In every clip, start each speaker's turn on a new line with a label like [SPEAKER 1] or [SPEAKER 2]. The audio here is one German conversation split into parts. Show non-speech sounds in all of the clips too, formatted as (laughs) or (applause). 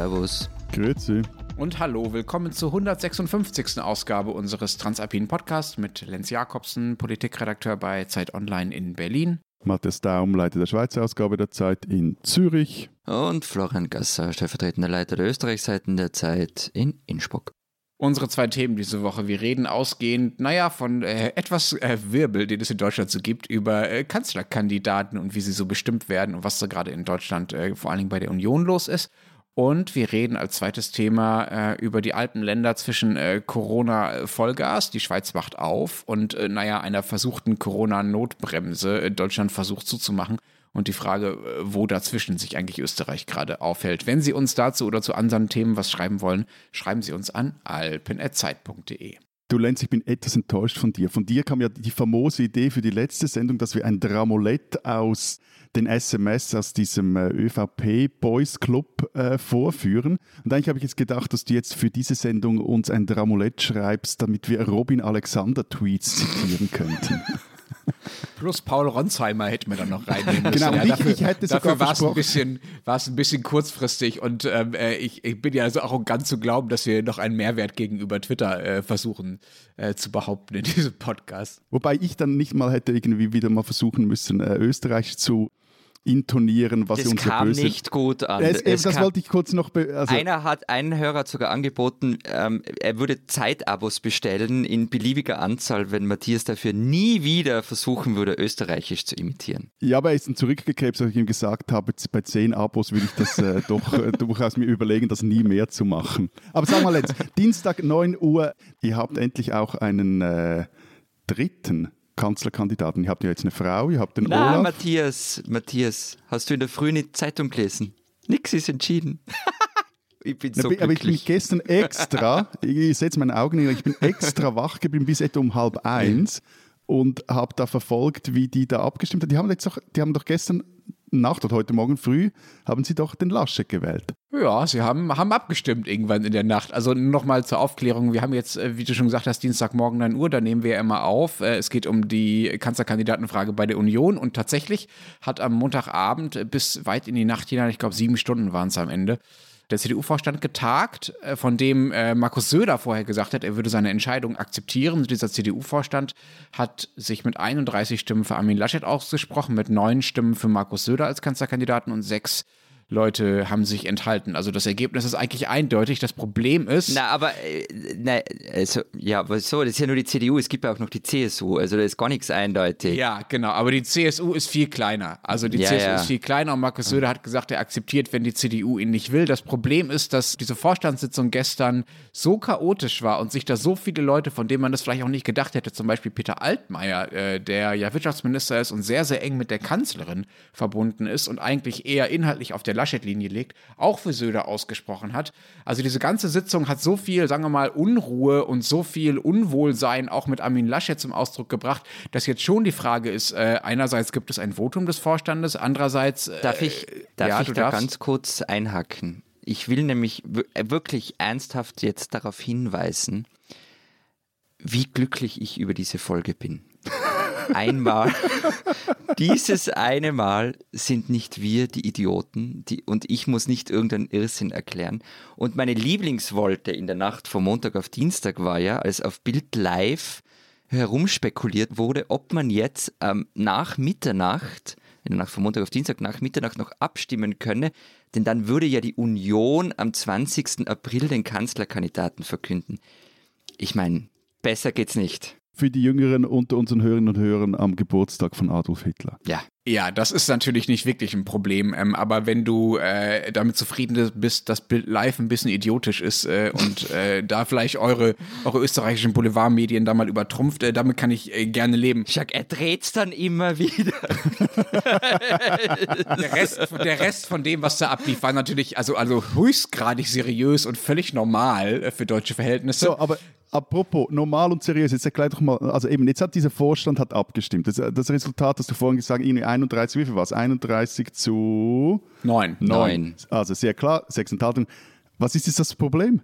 [SPEAKER 1] Servus.
[SPEAKER 2] Grüezi.
[SPEAKER 3] Und hallo, willkommen zur 156. Ausgabe unseres Transalpinen Podcasts mit Lenz Jakobsen, Politikredakteur bei Zeit Online in Berlin.
[SPEAKER 2] Matthias Daum, Leiter der Schweizer Ausgabe der Zeit in Zürich.
[SPEAKER 1] Und Florian Gasser, stellvertretender Leiter der Österreichseiten der Zeit in Innsbruck.
[SPEAKER 3] Unsere zwei Themen diese Woche. Wir reden ausgehend, naja, von äh, etwas äh, Wirbel, den es in Deutschland so gibt, über äh, Kanzlerkandidaten und wie sie so bestimmt werden und was da gerade in Deutschland äh, vor allen Dingen bei der Union los ist. Und wir reden als zweites Thema äh, über die Alpenländer zwischen äh, Corona-Vollgas, die Schweiz wacht auf, und äh, naja, einer versuchten Corona-Notbremse. Äh, Deutschland versucht zuzumachen. Und die Frage, äh, wo dazwischen sich eigentlich Österreich gerade aufhält. Wenn Sie uns dazu oder zu anderen Themen was schreiben wollen, schreiben Sie uns an alpen.zeit.de.
[SPEAKER 2] Du Lenz, ich bin etwas enttäuscht von dir. Von dir kam ja die famose Idee für die letzte Sendung, dass wir ein Dramolett aus den SMS aus diesem äh, ÖVP Boys Club äh, vorführen. Und eigentlich habe ich jetzt gedacht, dass du jetzt für diese Sendung uns ein Dramolett schreibst, damit wir Robin Alexander Tweets zitieren könnten. (laughs)
[SPEAKER 3] Plus Paul Ronsheimer hätten wir dann noch reinnehmen müssen.
[SPEAKER 2] Genau,
[SPEAKER 3] ja,
[SPEAKER 2] ich,
[SPEAKER 3] dafür,
[SPEAKER 2] ich hätte
[SPEAKER 3] dafür war es ein, bisschen, war es ein bisschen kurzfristig und ähm, äh, ich, ich bin ja so arrogant zu glauben, dass wir noch einen Mehrwert gegenüber Twitter äh, versuchen äh, zu behaupten in diesem Podcast.
[SPEAKER 2] Wobei ich dann nicht mal hätte irgendwie wieder mal versuchen müssen, äh, Österreich zu intonieren, was
[SPEAKER 1] Das
[SPEAKER 2] unsere
[SPEAKER 1] kam
[SPEAKER 2] böse...
[SPEAKER 1] nicht gut an.
[SPEAKER 2] Es,
[SPEAKER 1] Es
[SPEAKER 2] das
[SPEAKER 1] kam-
[SPEAKER 2] wollte ich kurz noch... Also,
[SPEAKER 1] Einer hat, einen Hörer sogar angeboten, ähm, er würde Zeitabos bestellen in beliebiger Anzahl, wenn Matthias dafür nie wieder versuchen würde, Österreichisch zu imitieren.
[SPEAKER 2] Ja, aber er ist dann zurückgekrebst, als ich ihm gesagt habe, bei zehn Abos würde ich das äh, doch äh, (laughs) durchaus mir überlegen, das nie mehr zu machen. Aber sag mal jetzt, Dienstag 9 Uhr, ihr habt endlich auch einen äh, dritten Kanzlerkandidaten. Ihr habt ja jetzt eine Frau, ihr habt den
[SPEAKER 1] Na,
[SPEAKER 2] Olaf.
[SPEAKER 1] Matthias, Matthias, hast du in der Früh eine Zeitung gelesen? Nix ist entschieden. (laughs) ich bin so
[SPEAKER 2] aber ich bin
[SPEAKER 1] glücklich.
[SPEAKER 2] gestern extra, (laughs) ich setze meine Augen hin, ich bin extra wach geblieben bis etwa um halb eins und habe da verfolgt, wie die da abgestimmt haben. Die haben, jetzt doch, die haben doch gestern Nacht oder heute Morgen früh, haben sie doch den Laschet gewählt.
[SPEAKER 3] Ja, sie haben, haben abgestimmt irgendwann in der Nacht. Also nochmal zur Aufklärung. Wir haben jetzt, äh, wie du schon gesagt hast, Dienstagmorgen 9 Uhr, da nehmen wir immer auf. Äh, Es geht um die Kanzlerkandidatenfrage bei der Union und tatsächlich hat am Montagabend bis weit in die Nacht hinein, ich glaube sieben Stunden waren es am Ende, der CDU-Vorstand getagt, äh, von dem äh, Markus Söder vorher gesagt hat, er würde seine Entscheidung akzeptieren. Dieser CDU-Vorstand hat sich mit 31 Stimmen für Armin Laschet ausgesprochen, mit neun Stimmen für Markus Söder als Kanzlerkandidaten und sechs Leute haben sich enthalten. Also das Ergebnis ist eigentlich eindeutig. Das Problem ist,
[SPEAKER 1] Na, aber, äh, na, also, ja, aber so, das ist ja nur die CDU, es gibt ja auch noch die CSU, also da ist gar nichts eindeutig.
[SPEAKER 3] ja, genau, aber die CSU ist viel kleiner. Also die
[SPEAKER 1] Ja,
[SPEAKER 3] CSU
[SPEAKER 1] ja.
[SPEAKER 3] ist viel kleiner und Markus Söder hat gesagt, er akzeptiert, wenn die CDU ihn nicht will. Das Problem ist, dass diese Vorstandssitzung gestern so chaotisch war und sich da so viele Leute, von denen man das vielleicht auch nicht gedacht hätte, zum Beispiel Peter Altmaier, äh, der ja Wirtschaftsminister ist und sehr, sehr eng mit der Kanzlerin verbunden ist und eigentlich eher inhaltlich auf der Laschet-Linie liegt, auch für Söder ausgesprochen hat. Also diese ganze Sitzung hat so viel, sagen wir mal, Unruhe und so viel Unwohlsein auch mit Armin Laschet zum Ausdruck gebracht, dass jetzt schon die Frage ist, äh, einerseits gibt es ein Votum des Vorstandes, andererseits... Äh,
[SPEAKER 1] Darf ich, darf
[SPEAKER 3] ja,
[SPEAKER 1] ich da
[SPEAKER 3] darfst.
[SPEAKER 1] ganz kurz einhaken? Ich will nämlich äh, wirklich ernsthaft jetzt darauf hinweisen, wie glücklich ich über diese Folge bin. Einmal, dieses eine Mal sind nicht wir die Idioten die, und ich muss nicht irgendeinen Irrsinn erklären. Und meine Lieblingswolte in der Nacht vom Montag auf Dienstag war ja, als auf Bild Live herumspekuliert wurde, ob man jetzt ähm, nach Mitternacht, in der Nacht vom Montag auf Dienstag, nach Mitternacht noch abstimmen könne, denn dann würde ja die Union am 20. April den Kanzlerkandidaten verkünden. Ich meine, besser geht's nicht.
[SPEAKER 2] Für die Jüngeren unter unseren Hörerinnen und Hörern am Geburtstag von Adolf Hitler.
[SPEAKER 1] Ja.
[SPEAKER 3] Ja, das ist natürlich nicht wirklich ein Problem, ähm, aber wenn du äh, damit zufrieden bist, dass Bild Live ein bisschen idiotisch ist äh, und (laughs) äh, da vielleicht eure, eure österreichischen Boulevardmedien da mal übertrumpft, äh, damit kann ich äh, gerne leben.
[SPEAKER 1] Schack, er dreht's dann immer wieder. (laughs)
[SPEAKER 3] Der Rest, der Rest von dem, was da ablief, war natürlich also, also höchstgradig seriös und völlig normal äh, für deutsche Verhältnisse.
[SPEAKER 2] So, aber apropos normal und seriös, jetzt erklär doch mal, also eben, jetzt hat dieser Vorstand hat abgestimmt. Das, das Resultat, hast du vorhin gesagt, irgendwie 31, wie viel war es? 31 zu
[SPEAKER 3] Neun.
[SPEAKER 1] Neun.
[SPEAKER 2] Also sehr klar, sechs Enthaltungen. Was ist jetzt das Problem?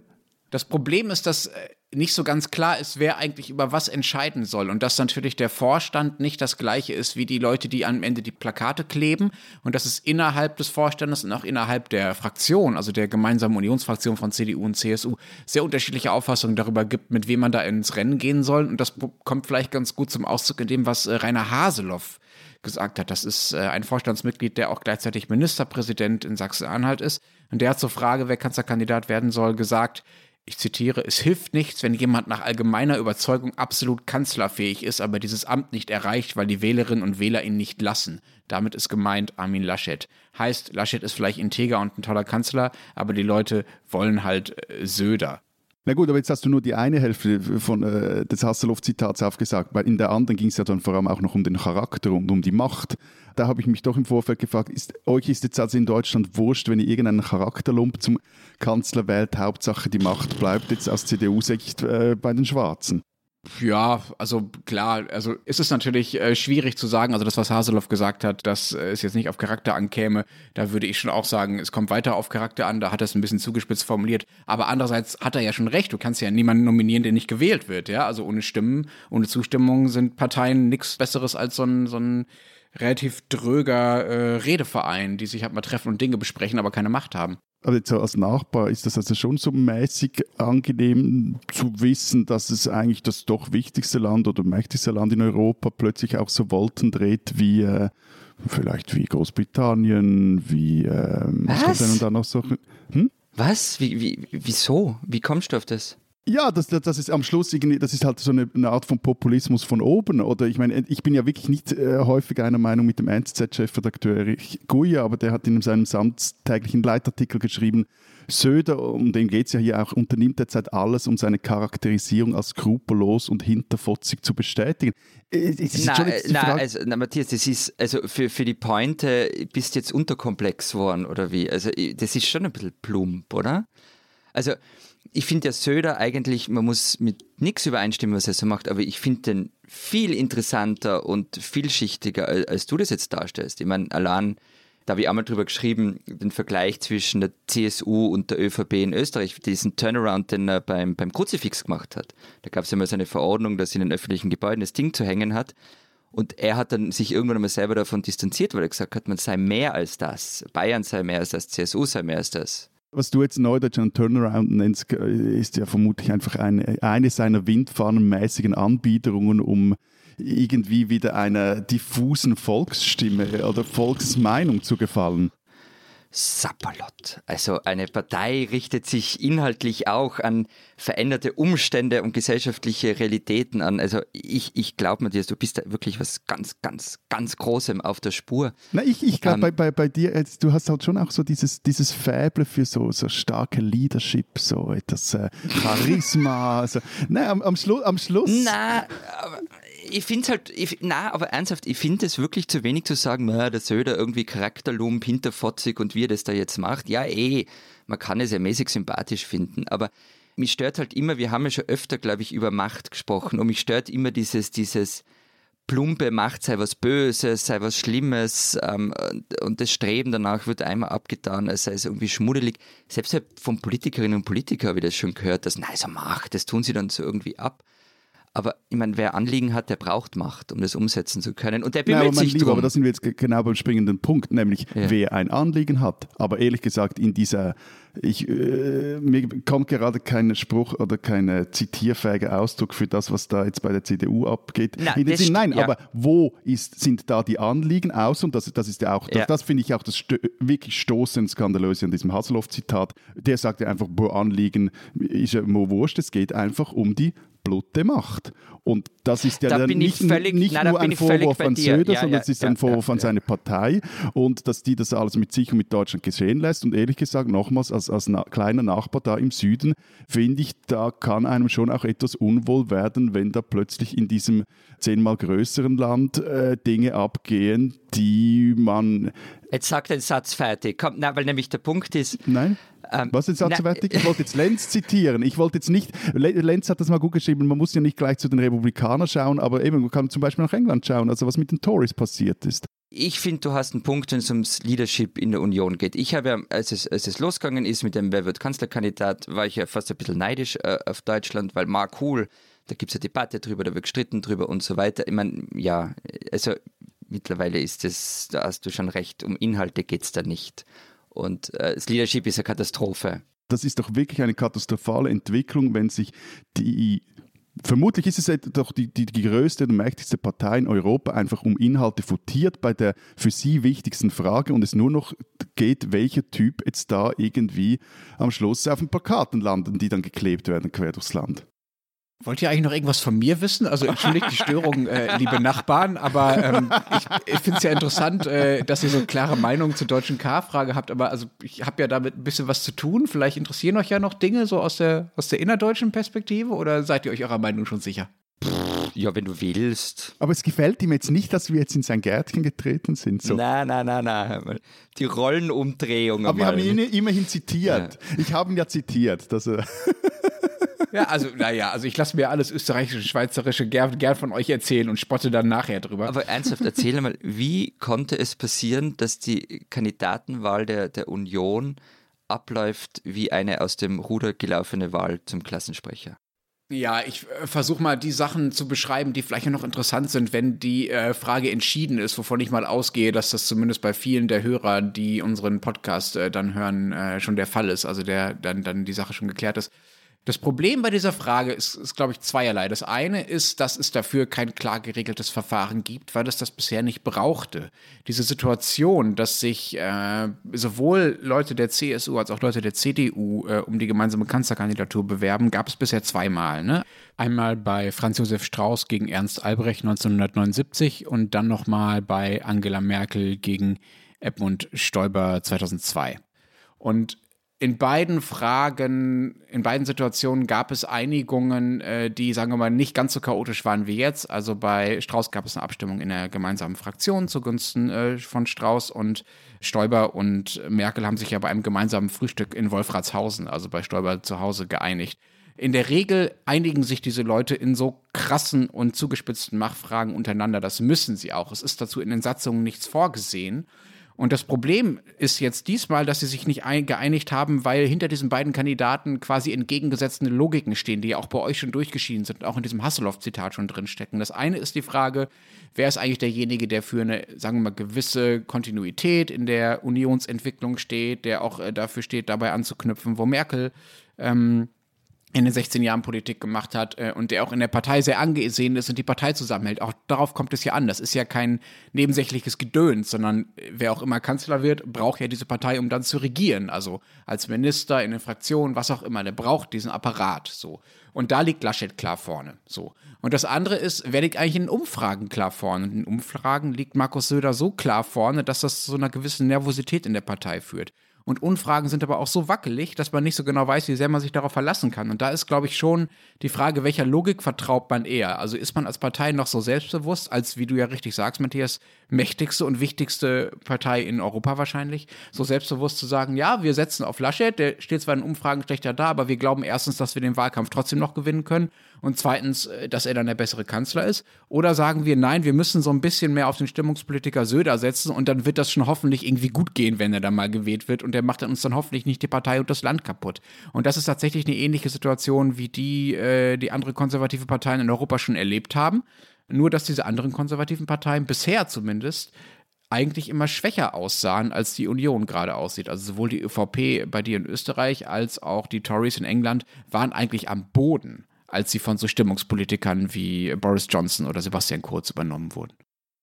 [SPEAKER 3] Das Problem ist, dass äh, nicht so ganz klar ist, wer eigentlich über was entscheiden soll. Und dass natürlich der Vorstand nicht das gleiche ist wie die Leute, die am Ende die Plakate kleben. Und dass es innerhalb des Vorstandes und auch innerhalb der Fraktion, also der gemeinsamen Unionsfraktion von CDU und CSU, sehr unterschiedliche Auffassungen darüber gibt, mit wem man da ins Rennen gehen soll. Und das kommt vielleicht ganz gut zum Ausdruck in dem, was äh, Rainer Haseloff gesagt hat. Das ist äh, ein Vorstandsmitglied, der auch gleichzeitig Ministerpräsident in Sachsen-Anhalt ist. Und der hat zur Frage, wer Kanzlerkandidat werden soll, gesagt, ich zitiere, es hilft nichts, wenn jemand nach allgemeiner Überzeugung absolut kanzlerfähig ist, aber dieses Amt nicht erreicht, weil die Wählerinnen und Wähler ihn nicht lassen. Damit ist gemeint Armin Laschet. Heißt, Laschet ist vielleicht integer und ein toller Kanzler, aber die Leute wollen halt äh, Söder.
[SPEAKER 2] Na gut, aber jetzt hast du nur die eine Hälfte von, äh, des Hasselhoff-Zitats aufgesagt, weil in der anderen ging es ja dann vor allem auch noch um den Charakter und um die Macht. Da habe ich mich doch im Vorfeld gefragt, ist, euch ist jetzt also in Deutschland wurscht, wenn ihr irgendeinen Charakterlump zum Kanzler wählt, Hauptsache die Macht bleibt jetzt aus CDU-Sicht äh, bei den Schwarzen.
[SPEAKER 3] Ja, also klar, also ist es natürlich äh, schwierig zu sagen, also das, was Haseloff gesagt hat, dass äh, es jetzt nicht auf Charakter ankäme, da würde ich schon auch sagen, es kommt weiter auf Charakter an, da hat er es ein bisschen zugespitzt formuliert, aber andererseits hat er ja schon recht, du kannst ja niemanden nominieren, der nicht gewählt wird, ja, also ohne Stimmen, ohne Zustimmung sind Parteien nichts Besseres als so ein, so ein relativ dröger äh, Redeverein, die sich halt mal treffen und Dinge besprechen, aber keine Macht haben.
[SPEAKER 2] Aber jetzt als Nachbar ist das also schon so mäßig angenehm zu wissen, dass es eigentlich das doch wichtigste Land oder mächtigste Land in Europa plötzlich auch so Wolten dreht wie äh, vielleicht wie Großbritannien, wie ähm,
[SPEAKER 1] was?
[SPEAKER 2] was dann noch so. Hm?
[SPEAKER 1] Was? Wie, wie, wieso? Wie kommst du auf das?
[SPEAKER 2] Ja, das, das ist am Schluss irgendwie, das ist halt so eine, eine, Art von Populismus von oben. Oder ich meine, ich bin ja wirklich nicht äh, häufig einer Meinung mit dem NZZ-Chefredakteur Erich Guya, aber der hat in seinem samttäglichen Leitartikel geschrieben, Söder, um den geht es ja hier auch, unternimmt derzeit alles, um seine Charakterisierung als skrupellos und hinterfotzig zu bestätigen.
[SPEAKER 1] Äh, nein, na, also, na, Matthias, das ist, also für, für die Pointe bist du jetzt unterkomplex worden, oder wie? Also das ist schon ein bisschen plump, oder? Also ich finde ja Söder eigentlich, man muss mit nichts übereinstimmen, was er so macht, aber ich finde den viel interessanter und vielschichtiger, als du das jetzt darstellst. Ich meine, allein, da habe ich einmal drüber geschrieben, den Vergleich zwischen der CSU und der ÖVP in Österreich, diesen Turnaround, den er beim, beim Kruzifix gemacht hat. Da gab es ja mal so eine Verordnung, dass in den öffentlichen Gebäuden das Ding zu hängen hat. Und er hat dann sich irgendwann einmal selber davon distanziert, weil er gesagt hat, man sei mehr als das. Bayern sei mehr als das, CSU sei mehr als das.
[SPEAKER 2] Was du jetzt neudeutsch Turnaround nennst, ist ja vermutlich einfach eine, eine seiner windfahnenmäßigen Anbiederungen, um irgendwie wieder einer diffusen Volksstimme oder Volksmeinung zu gefallen.
[SPEAKER 1] Sapperlot. Also eine Partei richtet sich inhaltlich auch an veränderte Umstände und gesellschaftliche Realitäten an. Also ich, ich glaube, Matthias, du bist da wirklich was ganz, ganz, ganz Großem auf der Spur.
[SPEAKER 2] Na, ich, ich glaube, um, bei, bei, bei dir, du hast halt schon auch so dieses, dieses Fäble für so, so starke Leadership, so etwas äh, Charisma. (laughs) also, nein, am, am, Schlu am Schluss.
[SPEAKER 1] Na, aber ich finde es halt, ich, na, aber ernsthaft, ich finde es wirklich zu wenig zu sagen, na, der Söder irgendwie Charakterlump, hinterfotzig und wie er das da jetzt macht. Ja, eh, man kann es ja mäßig sympathisch finden, aber mich stört halt immer, wir haben ja schon öfter, glaube ich, über Macht gesprochen und mich stört immer dieses, dieses plumpe Macht sei was Böses, sei was Schlimmes ähm, und das Streben danach wird einmal abgetan, als sei es irgendwie schmuddelig. Selbst halt von Politikerinnen und Politikern habe ich das schon gehört, dass, nein, so Macht, das tun sie dann so irgendwie ab. Aber ich meine, wer Anliegen hat, der braucht Macht, um das umsetzen zu können. Und der bemüht
[SPEAKER 2] Nein,
[SPEAKER 1] sich
[SPEAKER 2] Lieber, drum. Aber da sind wir jetzt genau beim springenden Punkt, nämlich ja. wer ein Anliegen hat. Aber ehrlich gesagt, in dieser, ich, äh, mir kommt gerade kein Spruch oder kein zitierfähiger Ausdruck für das, was da jetzt bei der CDU abgeht.
[SPEAKER 1] Na,
[SPEAKER 2] in Sinn, nein, ja. aber wo ist, sind da die Anliegen aus? Und das, das ist ja auch, das, ja. das finde ich auch das sto wirklich stoßend Skandalöse an diesem Hasselhoff-Zitat. Der sagt ja einfach, wo Anliegen ist ja nur wurscht, es geht einfach um die Blutte macht. Und das ist ja
[SPEAKER 1] da
[SPEAKER 2] nicht,
[SPEAKER 1] völlig,
[SPEAKER 2] nicht
[SPEAKER 1] nein,
[SPEAKER 2] nur ein Vorwurf an Söder, ja, sondern es ist
[SPEAKER 1] ja,
[SPEAKER 2] ein Vorwurf an seine Partei und dass die das alles mit sich und mit Deutschland geschehen lässt. Und ehrlich gesagt, nochmals, als, als na kleiner Nachbar da im Süden, finde ich, da kann einem schon auch etwas unwohl werden, wenn da plötzlich in diesem zehnmal größeren Land äh, Dinge abgehen, die man
[SPEAKER 1] Jetzt sagt den Satz fertig. Komm, na, weil nämlich der Punkt ist,
[SPEAKER 2] Nein. Ähm, Was ist jetzt fertig? (laughs) Ich wollte jetzt Lenz zitieren. Ich wollte jetzt nicht, Lenz hat das mal gut geschrieben, man muss ja nicht gleich zu den Republikanern schauen, aber eben, man kann zum Beispiel nach England schauen, also was mit den Tories passiert ist.
[SPEAKER 1] Ich finde, du hast einen Punkt, wenn es ums Leadership in der Union geht. Ich habe ja, als es, als es losgegangen ist mit dem Wer wird Kanzlerkandidat, war ich ja fast ein bisschen neidisch äh, auf Deutschland, weil Mark Cool, da gibt es eine Debatte drüber, da wird gestritten drüber und so weiter. Ich meine, ja, also mittlerweile ist es, da hast du schon recht, um Inhalte geht es da nicht. Und äh, das Leadership ist eine Katastrophe.
[SPEAKER 2] Das ist doch wirklich eine katastrophale Entwicklung, wenn sich die Vermutlich ist es doch die, die, die größte und mächtigste Partei in Europa einfach um Inhalte futiert bei der für sie wichtigsten Frage und es nur noch geht, welcher Typ jetzt da irgendwie am Schluss auf den Plakaten landen, die dann geklebt werden quer durchs Land.
[SPEAKER 3] Wollt ihr eigentlich noch irgendwas von mir wissen? Also entschuldigt die Störung, äh, liebe Nachbarn, aber ähm, ich, ich finde es ja interessant, äh, dass ihr so klare Meinung zur deutschen K-Frage habt, aber also ich habe ja damit ein bisschen was zu tun. Vielleicht interessieren euch ja noch Dinge so aus der, aus der innerdeutschen Perspektive oder seid ihr euch eurer Meinung schon sicher?
[SPEAKER 1] Ja, wenn du willst.
[SPEAKER 2] Aber es gefällt ihm jetzt nicht, dass wir jetzt in sein Gärtchen getreten sind. So.
[SPEAKER 1] Nein, nein, nein, nein. Die Rollenumdrehung.
[SPEAKER 2] Aber wir haben ihn immerhin zitiert. Ja. Ich habe ihn ja zitiert. Dass er
[SPEAKER 3] ja, also, naja, also ich lasse mir alles österreichische, schweizerische gern, gern von euch erzählen und spotte dann nachher drüber.
[SPEAKER 1] Aber ernsthaft, erzähl mal, wie konnte es passieren, dass die Kandidatenwahl der, der Union abläuft wie eine aus dem Ruder gelaufene Wahl zum Klassensprecher?
[SPEAKER 3] Ja, ich äh, versuche mal die Sachen zu beschreiben, die vielleicht noch interessant sind, wenn die äh, Frage entschieden ist, wovon ich mal ausgehe, dass das zumindest bei vielen der Hörer, die unseren Podcast äh, dann hören, äh, schon der Fall ist, also der dann, dann die Sache schon geklärt ist. Das Problem bei dieser Frage ist, ist glaube ich, zweierlei. Das eine ist, dass es dafür kein klar geregeltes Verfahren gibt, weil es das bisher nicht brauchte. Diese Situation, dass sich äh, sowohl Leute der CSU als auch Leute der CDU äh, um die gemeinsame Kanzlerkandidatur bewerben, gab es bisher zweimal. Ne? Einmal bei Franz Josef Strauß gegen Ernst Albrecht 1979 und dann nochmal bei Angela Merkel gegen Edmund Stoiber 2002. Und in beiden Fragen, in beiden Situationen gab es Einigungen, äh, die, sagen wir mal, nicht ganz so chaotisch waren wie jetzt. Also bei Strauß gab es eine Abstimmung in der gemeinsamen Fraktion zugunsten äh, von Strauß und Stoiber und Merkel haben sich ja bei einem gemeinsamen Frühstück in Wolfratshausen, also bei Stoiber zu Hause, geeinigt. In der Regel einigen sich diese Leute in so krassen und zugespitzten Machtfragen untereinander. Das müssen sie auch. Es ist dazu in den Satzungen nichts vorgesehen. Und das Problem ist jetzt diesmal, dass sie sich nicht geeinigt haben, weil hinter diesen beiden Kandidaten quasi entgegengesetzte Logiken stehen, die ja auch bei euch schon durchgeschieden sind, auch in diesem Hasselhoff-Zitat schon drinstecken. Das eine ist die Frage, wer ist eigentlich derjenige, der für eine, sagen wir mal, gewisse Kontinuität in der Unionsentwicklung steht, der auch äh, dafür steht, dabei anzuknüpfen, wo Merkel ähm, in den 16 Jahren Politik gemacht hat äh, und der auch in der Partei sehr angesehen ist und die Partei zusammenhält. Auch darauf kommt es ja an. Das ist ja kein nebensächliches Gedöns, sondern äh, wer auch immer Kanzler wird, braucht ja diese Partei, um dann zu regieren. Also als Minister, in den Fraktionen, was auch immer. Der braucht diesen Apparat. So. Und da liegt Laschet klar vorne. So. Und das andere ist, wer liegt eigentlich in Umfragen klar vorne? Und in Umfragen liegt Markus Söder so klar vorne, dass das zu einer gewissen Nervosität in der Partei führt. Und Unfragen sind aber auch so wackelig, dass man nicht so genau weiß, wie sehr man sich darauf verlassen kann. Und da ist, glaube ich, schon die Frage, welcher Logik vertraut man eher? Also ist man als Partei noch so selbstbewusst, als, wie du ja richtig sagst, Matthias, mächtigste und wichtigste Partei in Europa wahrscheinlich, so selbstbewusst zu sagen, ja, wir setzen auf Laschet, der steht zwar in Umfragen schlechter da, aber wir glauben erstens, dass wir den Wahlkampf trotzdem noch gewinnen können und zweitens, äh, dass er dann der bessere Kanzler ist? Oder sagen wir, nein, wir müssen so ein bisschen mehr auf den Stimmungspolitiker Söder setzen und dann wird das schon hoffentlich irgendwie gut gehen, wenn er dann mal gewählt wird und der macht uns dann hoffentlich nicht die Partei und das Land kaputt. Und das ist tatsächlich eine ähnliche Situation, wie die, äh, die andere konservative Parteien in Europa schon erlebt haben. Nur, dass diese anderen konservativen Parteien bisher zumindest eigentlich immer schwächer aussahen, als die Union gerade aussieht. Also sowohl die ÖVP bei dir in Österreich als auch die Tories in England waren eigentlich am Boden als sie von so Stimmungspolitikern wie Boris Johnson oder Sebastian Kurz übernommen wurden.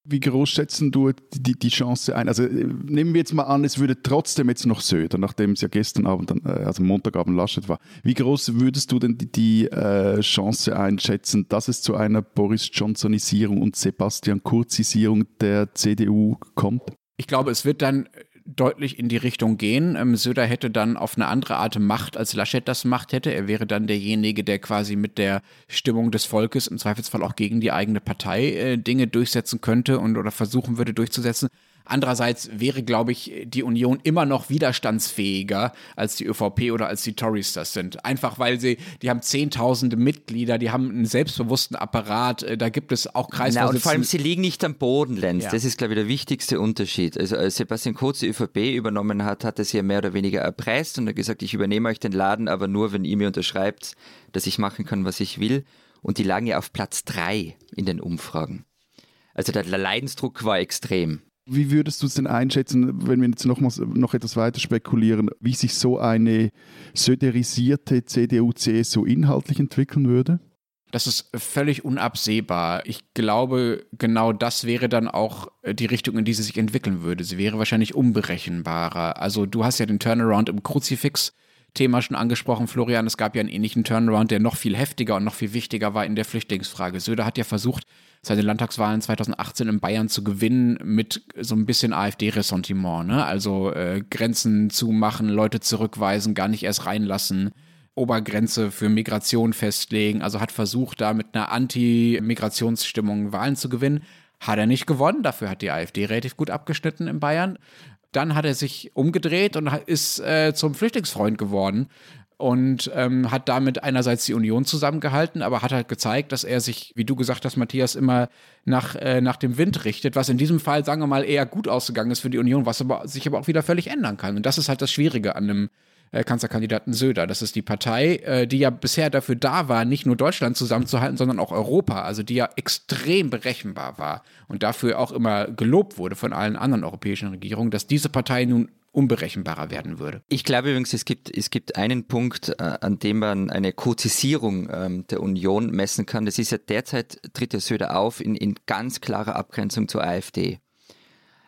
[SPEAKER 2] Wie groß schätzen du die, die Chance ein? Also äh, nehmen wir jetzt mal an, es würde trotzdem jetzt noch Söder, nachdem es ja gestern Abend, äh, also Montagabend Laschet war. Wie groß würdest du denn die, die äh, Chance einschätzen, dass es zu einer Boris Johnsonisierung und Sebastian Kurzisierung der CDU kommt?
[SPEAKER 3] Ich glaube, es wird dann deutlich in die Richtung gehen. Ähm, Söder hätte dann auf eine andere Art Macht, als Laschet das Macht hätte. Er wäre dann derjenige, der quasi mit der Stimmung des Volkes im Zweifelsfall auch gegen die eigene Partei äh, Dinge durchsetzen könnte und oder versuchen würde durchzusetzen. Andererseits wäre, glaube ich, die Union immer noch widerstandsfähiger als die ÖVP oder als die Tories das sind. Einfach weil sie, die haben zehntausende Mitglieder, die haben einen selbstbewussten Apparat, äh, da gibt es auch Kreisvorsitzende.
[SPEAKER 1] Na, und vor allem, sie liegen nicht am Boden, Lenz. Ja. Das ist, glaube ich, der wichtigste Unterschied. Also als Sebastian Kurz die ÖVP übernommen hat, hat er sie ja mehr oder weniger erpresst und hat gesagt, ich übernehme euch den Laden, aber nur, wenn ihr mir unterschreibt, dass ich machen kann, was ich will. Und die lagen ja auf Platz drei in den Umfragen. Also der Leidensdruck war extrem.
[SPEAKER 2] Wie würdest du es denn einschätzen, wenn wir jetzt noch, mal, noch etwas weiter spekulieren, wie sich so eine söderisierte CDU-CSU inhaltlich entwickeln würde?
[SPEAKER 3] Das ist völlig unabsehbar. Ich glaube, genau das wäre dann auch die Richtung, in die sie sich entwickeln würde. Sie wäre wahrscheinlich unberechenbarer. Also du hast ja den Turnaround im Kruzifix Thema schon angesprochen, Florian. Es gab ja einen ähnlichen Turnaround, der noch viel heftiger und noch viel wichtiger war in der Flüchtlingsfrage. Söder hat ja versucht, seine Landtagswahlen 2018 in Bayern zu gewinnen mit so ein bisschen AfD-Ressentiment. Ne? Also äh, Grenzen zumachen, Leute zurückweisen, gar nicht erst reinlassen. Obergrenze für Migration festlegen. Also hat versucht, da mit einer Anti-Migrationsstimmung Wahlen zu gewinnen. Hat er nicht gewonnen. Dafür hat die AfD relativ gut abgeschnitten in Bayern. Dann hat er sich umgedreht und ist äh, zum Flüchtlingsfreund geworden und ähm, hat damit einerseits die Union zusammengehalten, aber hat halt gezeigt, dass er sich, wie du gesagt hast, Matthias, immer nach, äh, nach dem Wind richtet, was in diesem Fall, sagen wir mal, eher gut ausgegangen ist für die Union, was aber sich aber auch wieder völlig ändern kann. Und das ist halt das Schwierige an einem äh, Kanzlerkandidaten Söder. Das ist die Partei, äh, die ja bisher dafür da war, nicht nur Deutschland zusammenzuhalten, sondern auch Europa, also die ja extrem berechenbar war und dafür auch immer gelobt wurde von allen anderen europäischen Regierungen, dass diese Partei nun unberechenbarer werden würde.
[SPEAKER 1] Ich glaube übrigens, es gibt, es gibt einen Punkt, äh, an dem man eine Kotisierung ähm, der Union messen kann. Das ist ja derzeit tritt der Söder auf in, in ganz klarer Abgrenzung zur AfD.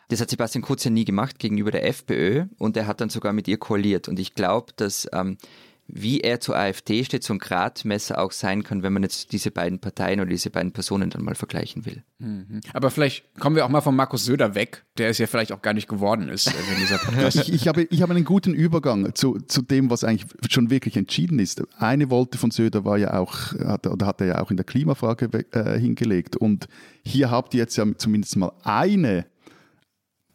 [SPEAKER 1] Das hat Sebastian Kurz ja nie gemacht gegenüber der FPÖ und er hat dann sogar mit ihr koaliert. Und ich glaube, dass ähm, wie er zur AfD steht, so ein Gradmesser auch sein kann, wenn man jetzt diese beiden Parteien oder diese beiden Personen dann mal vergleichen will.
[SPEAKER 3] Mhm. Aber vielleicht kommen wir auch mal von Markus Söder weg, der es ja vielleicht auch gar nicht geworden ist,
[SPEAKER 2] Podcast. ich, ich, habe, ich habe einen guten Übergang zu, zu dem, was eigentlich schon wirklich entschieden ist. Eine Wolte von Söder war ja auch, hat, oder hat er ja auch in der Klimafrage äh, hingelegt. Und hier habt ihr jetzt ja zumindest mal eine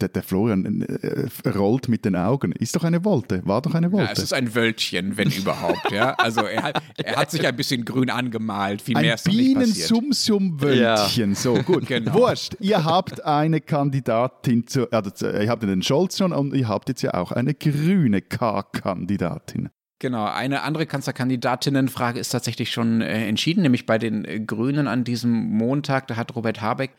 [SPEAKER 2] der, der Florian äh, rollt mit den Augen. Ist doch eine Wolte, war doch eine Wolte. Ja,
[SPEAKER 3] es ist ein Wölkchen, wenn (laughs) überhaupt. ja? Also er hat, er hat sich ein bisschen grün angemalt. Viel mehr ist
[SPEAKER 2] ein Bienen-Sum-Sum-Wölkchen. Ja. So, gut. genau. Wurscht. Ihr habt eine Kandidatin, zu, also, ihr habt den Scholz schon und ihr habt jetzt ja auch eine grüne K-Kandidatin.
[SPEAKER 3] Genau, eine andere Kanzlerkandidatinnenfrage ist tatsächlich schon äh, entschieden, nämlich bei den äh, Grünen an diesem Montag. Da hat Robert Habeck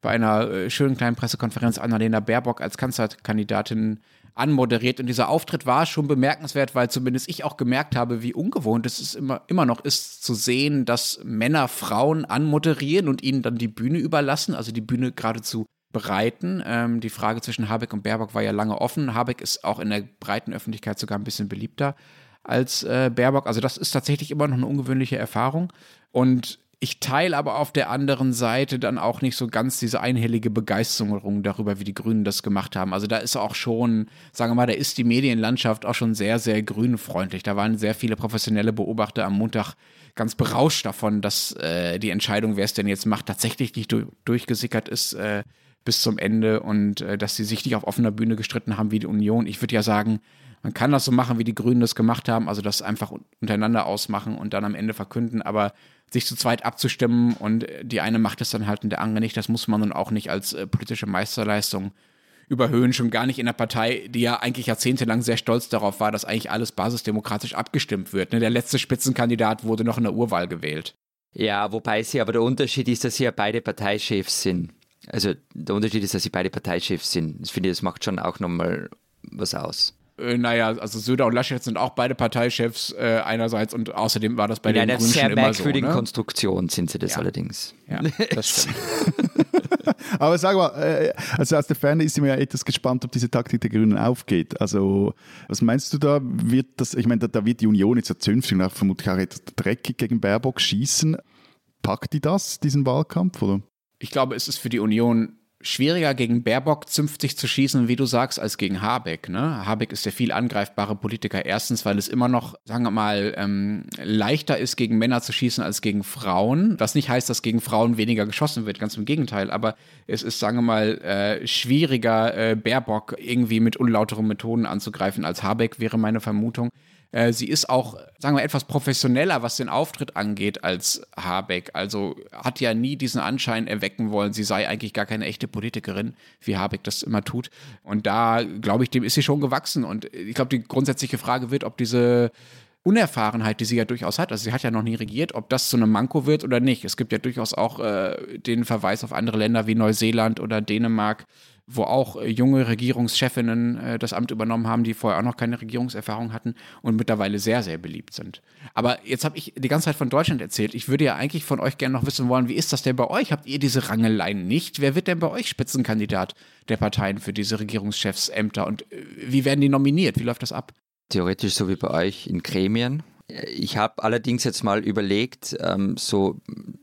[SPEAKER 3] bei einer äh, schönen kleinen Pressekonferenz Annalena Baerbock als Kanzlerkandidatin anmoderiert. Und dieser Auftritt war schon bemerkenswert, weil zumindest ich auch gemerkt habe, wie ungewohnt es ist immer, immer noch ist, zu sehen, dass Männer Frauen anmoderieren und ihnen dann die Bühne überlassen, also die Bühne geradezu bereiten. Ähm, die Frage zwischen Habeck und Baerbock war ja lange offen. Habeck ist auch in der breiten Öffentlichkeit sogar ein bisschen beliebter als äh, Baerbock. Also das ist tatsächlich immer noch eine ungewöhnliche Erfahrung. Und ich teile aber auf der anderen Seite dann auch nicht so ganz diese einhellige Begeisterung darüber, wie die Grünen das gemacht haben. Also da ist auch schon, sagen wir mal, da ist die Medienlandschaft auch schon sehr, sehr grünfreundlich. Da waren sehr viele professionelle Beobachter am Montag ganz berauscht davon, dass äh, die Entscheidung, wer es denn jetzt macht, tatsächlich nicht du durchgesickert ist äh, bis zum Ende und äh, dass sie sich nicht auf offener Bühne gestritten haben wie die Union. Ich würde ja sagen, man kann das so machen, wie die Grünen das gemacht haben, also das einfach untereinander ausmachen und dann am Ende verkünden, aber sich zu zweit abzustimmen und die eine macht es dann halt und der andere nicht, das muss man nun auch nicht als äh, politische Meisterleistung überhöhen, schon gar nicht in der Partei, die ja eigentlich jahrzehntelang sehr stolz darauf war, dass eigentlich alles basisdemokratisch abgestimmt wird. Ne? Der letzte Spitzenkandidat wurde noch in der Urwahl gewählt.
[SPEAKER 1] Ja, wobei sie aber der Unterschied ist, dass sie ja beide Parteichefs sind. Also der Unterschied ist, dass sie beide Parteichefs sind. Ich finde, das macht schon auch nochmal was aus.
[SPEAKER 3] Äh, naja, also Söder und Laschet sind auch beide Parteichefs äh, einerseits und außerdem war das bei In den
[SPEAKER 1] einer
[SPEAKER 3] Grünen
[SPEAKER 1] sehr merkwürdigen so, ne? Konstruktion sind sie das ja. allerdings.
[SPEAKER 3] Ja, (laughs) das stimmt. (laughs)
[SPEAKER 2] Aber sag mal, äh, also aus der Ferne ist mir ja etwas gespannt, ob diese Taktik der Grünen aufgeht. Also, was meinst du da? Wird das, ich meine, da, da wird die Union jetzt ja zünftig und vermutlich auch etwas dreckig gegen Baerbock schießen. Packt die das, diesen Wahlkampf, oder?
[SPEAKER 3] Ich glaube, es ist für die Union schwieriger gegen Baerbock zünftig zu schießen, wie du sagst, als gegen Habeck. Ne? Habeck ist der viel angreifbare Politiker. Erstens, weil es immer noch, sagen wir mal, ähm, leichter ist, gegen Männer zu schießen als gegen Frauen. Was nicht heißt, dass gegen Frauen weniger geschossen wird, ganz im Gegenteil. Aber es ist, sagen wir mal, äh, schwieriger, äh, Baerbock irgendwie mit unlauteren Methoden anzugreifen als Habeck, wäre meine Vermutung. Äh, sie ist auch, sagen wir, etwas professioneller, was den Auftritt angeht, als Habeck. Also hat ja nie diesen Anschein erwecken wollen, sie sei eigentlich gar keine echte Politikerin, wie Habeck das immer tut. Und da, glaube ich, dem ist sie schon gewachsen. Und ich glaube, die grundsätzliche Frage wird, ob diese Unerfahrenheit, die sie ja durchaus hat, also sie hat ja noch nie regiert, ob das zu einem Manko wird oder nicht. Es gibt ja durchaus auch äh, den Verweis auf andere Länder wie Neuseeland oder Dänemark, wo auch äh, junge Regierungschefinnen äh, das Amt übernommen haben, die vorher auch noch keine Regierungserfahrung hatten und mittlerweile sehr, sehr beliebt sind. Aber jetzt habe ich die ganze Zeit von Deutschland erzählt. Ich würde ja eigentlich von euch gerne noch wissen wollen, wie ist das denn bei euch? Habt ihr diese Rangeleien nicht? Wer wird denn bei euch Spitzenkandidat der Parteien für diese Regierungschefsämter und äh, wie werden die nominiert? Wie läuft das ab?
[SPEAKER 1] Theoretisch so wie bei euch in Gremien. Ich habe allerdings jetzt mal überlegt, ähm, so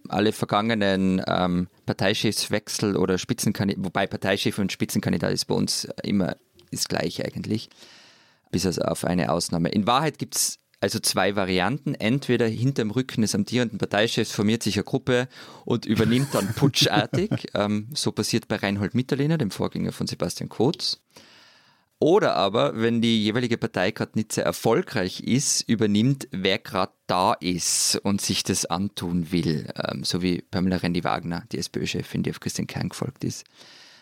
[SPEAKER 1] alle vergangenen ähm, Parteichefswechsel oder Spitzenkandidat, wobei Parteichef und Spitzenkandidat ist bei uns immer das gleiche eigentlich, bis also auf eine Ausnahme. In Wahrheit gibt es also zwei Varianten. Entweder hinterm Rücken des amtierenden Parteichefs formiert sich eine Gruppe und übernimmt dann (laughs) putschartig. ähm, so passiert bei Reinhold Mitterlehner, dem Vorgänger von Sebastian Kurz. Oder aber, wenn die jeweilige Partei gerade nicht sehr erfolgreich ist, übernimmt, wer gerade da ist und sich das antun will. Ähm, so wie Pamela Rendi-Wagner, die SPÖ-Chefin, die auf Christian Kern gefolgt ist.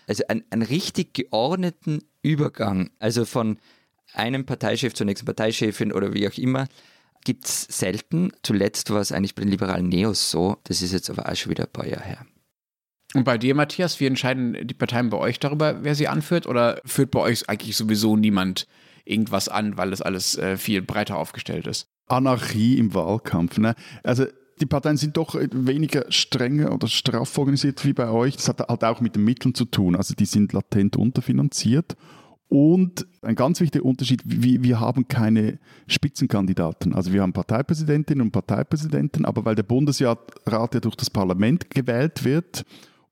[SPEAKER 1] Also ein, einen richtig geordneten Übergang, also von einem Parteichef zur nächsten Parteichefin oder wie auch immer, gibt es selten. Zuletzt war es eigentlich bei den liberalen Neos so. Das ist jetzt aber auch schon wieder ein paar Jahre her.
[SPEAKER 3] Und bei dir, Matthias, wie entscheiden die Parteien bei euch darüber, wer sie anführt? Oder führt bei euch eigentlich sowieso niemand irgendwas an, weil das alles äh, viel breiter aufgestellt ist?
[SPEAKER 2] Anarchie im Wahlkampf. Ne? Also die Parteien sind doch weniger strenger oder straff organisiert wie bei euch. Das hat halt auch mit den Mitteln zu tun. Also die sind latent unterfinanziert. Und ein ganz wichtiger Unterschied, wir, wir haben keine Spitzenkandidaten. Also wir haben Parteipräsidentinnen und Parteipräsidenten, aber weil der Bundesrat ja durch das Parlament gewählt wird,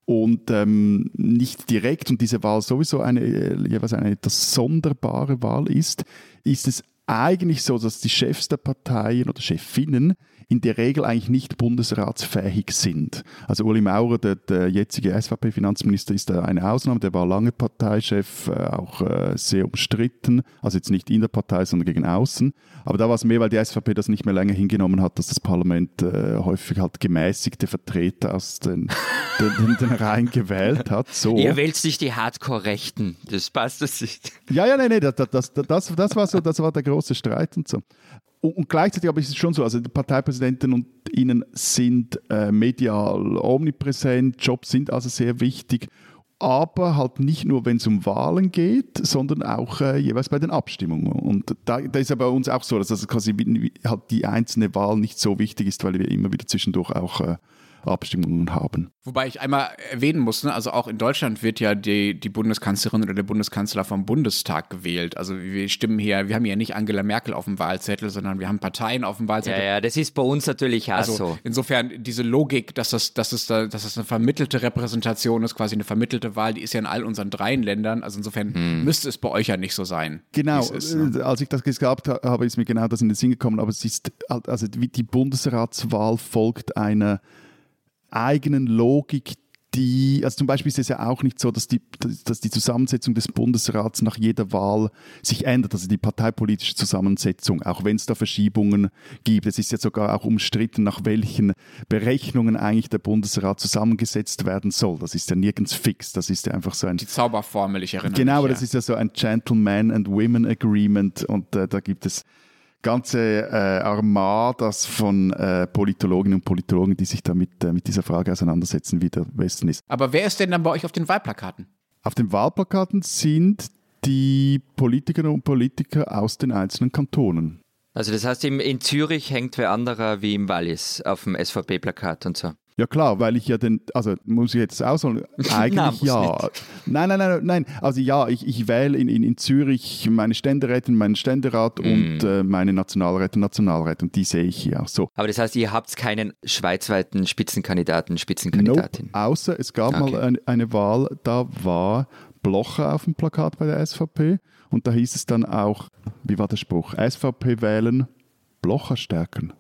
[SPEAKER 2] und ähm, nicht direkt und diese Wahl sowieso eine äh, jeweils eine etwas sonderbare Wahl ist, ist es eigentlich so, dass die Chefs der Parteien oder Chefinnen in der Regel eigentlich nicht bundesratsfähig sind. Also Uli Maurer, der, der jetzige SVP-Finanzminister, ist da eine Ausnahme. Der war lange Parteichef, äh, auch äh, sehr umstritten. Also jetzt nicht in der Partei, sondern gegen außen. Aber da war es mehr, weil die SVP das nicht mehr länger hingenommen hat, dass das Parlament äh, häufig halt gemäßigte Vertreter aus den, (laughs) den, den, Reihen gewählt hat. So.
[SPEAKER 1] Ihr wählt nicht die Hardcore-Rechten. Das passt das nicht.
[SPEAKER 2] Ja, ja, nein, nein, das, das, das, das, war so, das war der große Streit und so. Und, gleichzeitig aber ist es schon so, also die Parteipräsidenten und ihnen sind äh, medial omnipräsent, Jobs sind also sehr wichtig aber halt nicht nur, wenn es um Wahlen geht, sondern auch äh, jeweils bei den Abstimmungen. Und da, da ist ja bei uns auch so, dass also quasi halt die einzelne Wahl nicht so wichtig ist, weil wir immer wieder zwischendurch auch äh, Abstimmungen haben.
[SPEAKER 3] Wobei ich einmal erwähnen muss, ne, also auch in Deutschland wird ja die, die Bundeskanzlerin oder der Bundeskanzler vom Bundestag gewählt. Also wir stimmen hier, wir haben ja nicht Angela Merkel auf dem Wahlzettel, sondern wir haben Parteien auf dem Wahlzettel.
[SPEAKER 1] Ja, ja, das ist bei uns natürlich auch also so.
[SPEAKER 3] Insofern diese Logik, dass das, dass, es da, dass das eine vermittelte Repräsentation ist, quasi eine vermittelte Wahl, die ist ja in all unseren dreien Ländern. Also insofern hm. müsste es bei euch ja nicht so sein.
[SPEAKER 2] Genau, ist, ne? als ich das gehabt habe, ist mir genau das in den Sinn gekommen. Aber es ist, also die Bundesratswahl folgt einer eigenen Logik, die, also zum Beispiel ist es ja auch nicht so, dass die, dass die Zusammensetzung des Bundesrats nach jeder Wahl sich ändert, also die parteipolitische Zusammensetzung, auch wenn es da Verschiebungen gibt. Es ist ja sogar auch umstritten, nach welchen Berechnungen eigentlich der Bundesrat zusammengesetzt werden soll. Das ist ja nirgends fix. Das ist ja einfach so ein.
[SPEAKER 3] Die Zauberformel, ich erinnere
[SPEAKER 2] genau,
[SPEAKER 3] mich.
[SPEAKER 2] Genau, das ist ja so ein Gentleman and Women Agreement und äh, da gibt es ganze äh, Armadas von äh, Politologinnen und Politologen, die sich damit äh, mit dieser Frage auseinandersetzen, wie der Westen ist.
[SPEAKER 3] Aber wer ist denn dann bei euch auf den Wahlplakaten?
[SPEAKER 2] Auf den Wahlplakaten sind die Politikerinnen und Politiker aus den einzelnen Kantonen.
[SPEAKER 1] Also das heißt, in Zürich hängt wer anderer wie im Wallis auf dem SVP-Plakat und so.
[SPEAKER 2] Ja klar, weil ich ja den, also muss ich jetzt ausholen, (laughs) eigentlich
[SPEAKER 1] Nein,
[SPEAKER 2] ja.
[SPEAKER 1] nicht.
[SPEAKER 2] Nein, nein, nein, nein, also ja, ich, ich wähle in, in, in Zürich meine Ständerätin, meinen Ständerat
[SPEAKER 1] Mm.
[SPEAKER 2] und äh, meine Nationalräte und Nationalräte und die sehe ich hier auch so.
[SPEAKER 1] Aber das heißt, ihr habt keinen schweizweiten Spitzenkandidaten, Spitzenkandidatin.
[SPEAKER 2] Nope. Außer es gab
[SPEAKER 1] Okay.
[SPEAKER 2] mal eine, eine Wahl, da war Blocher auf dem Plakat bei der SVP und da hieß es dann auch, wie war der Spruch? SVP wählen, Blocher stärken.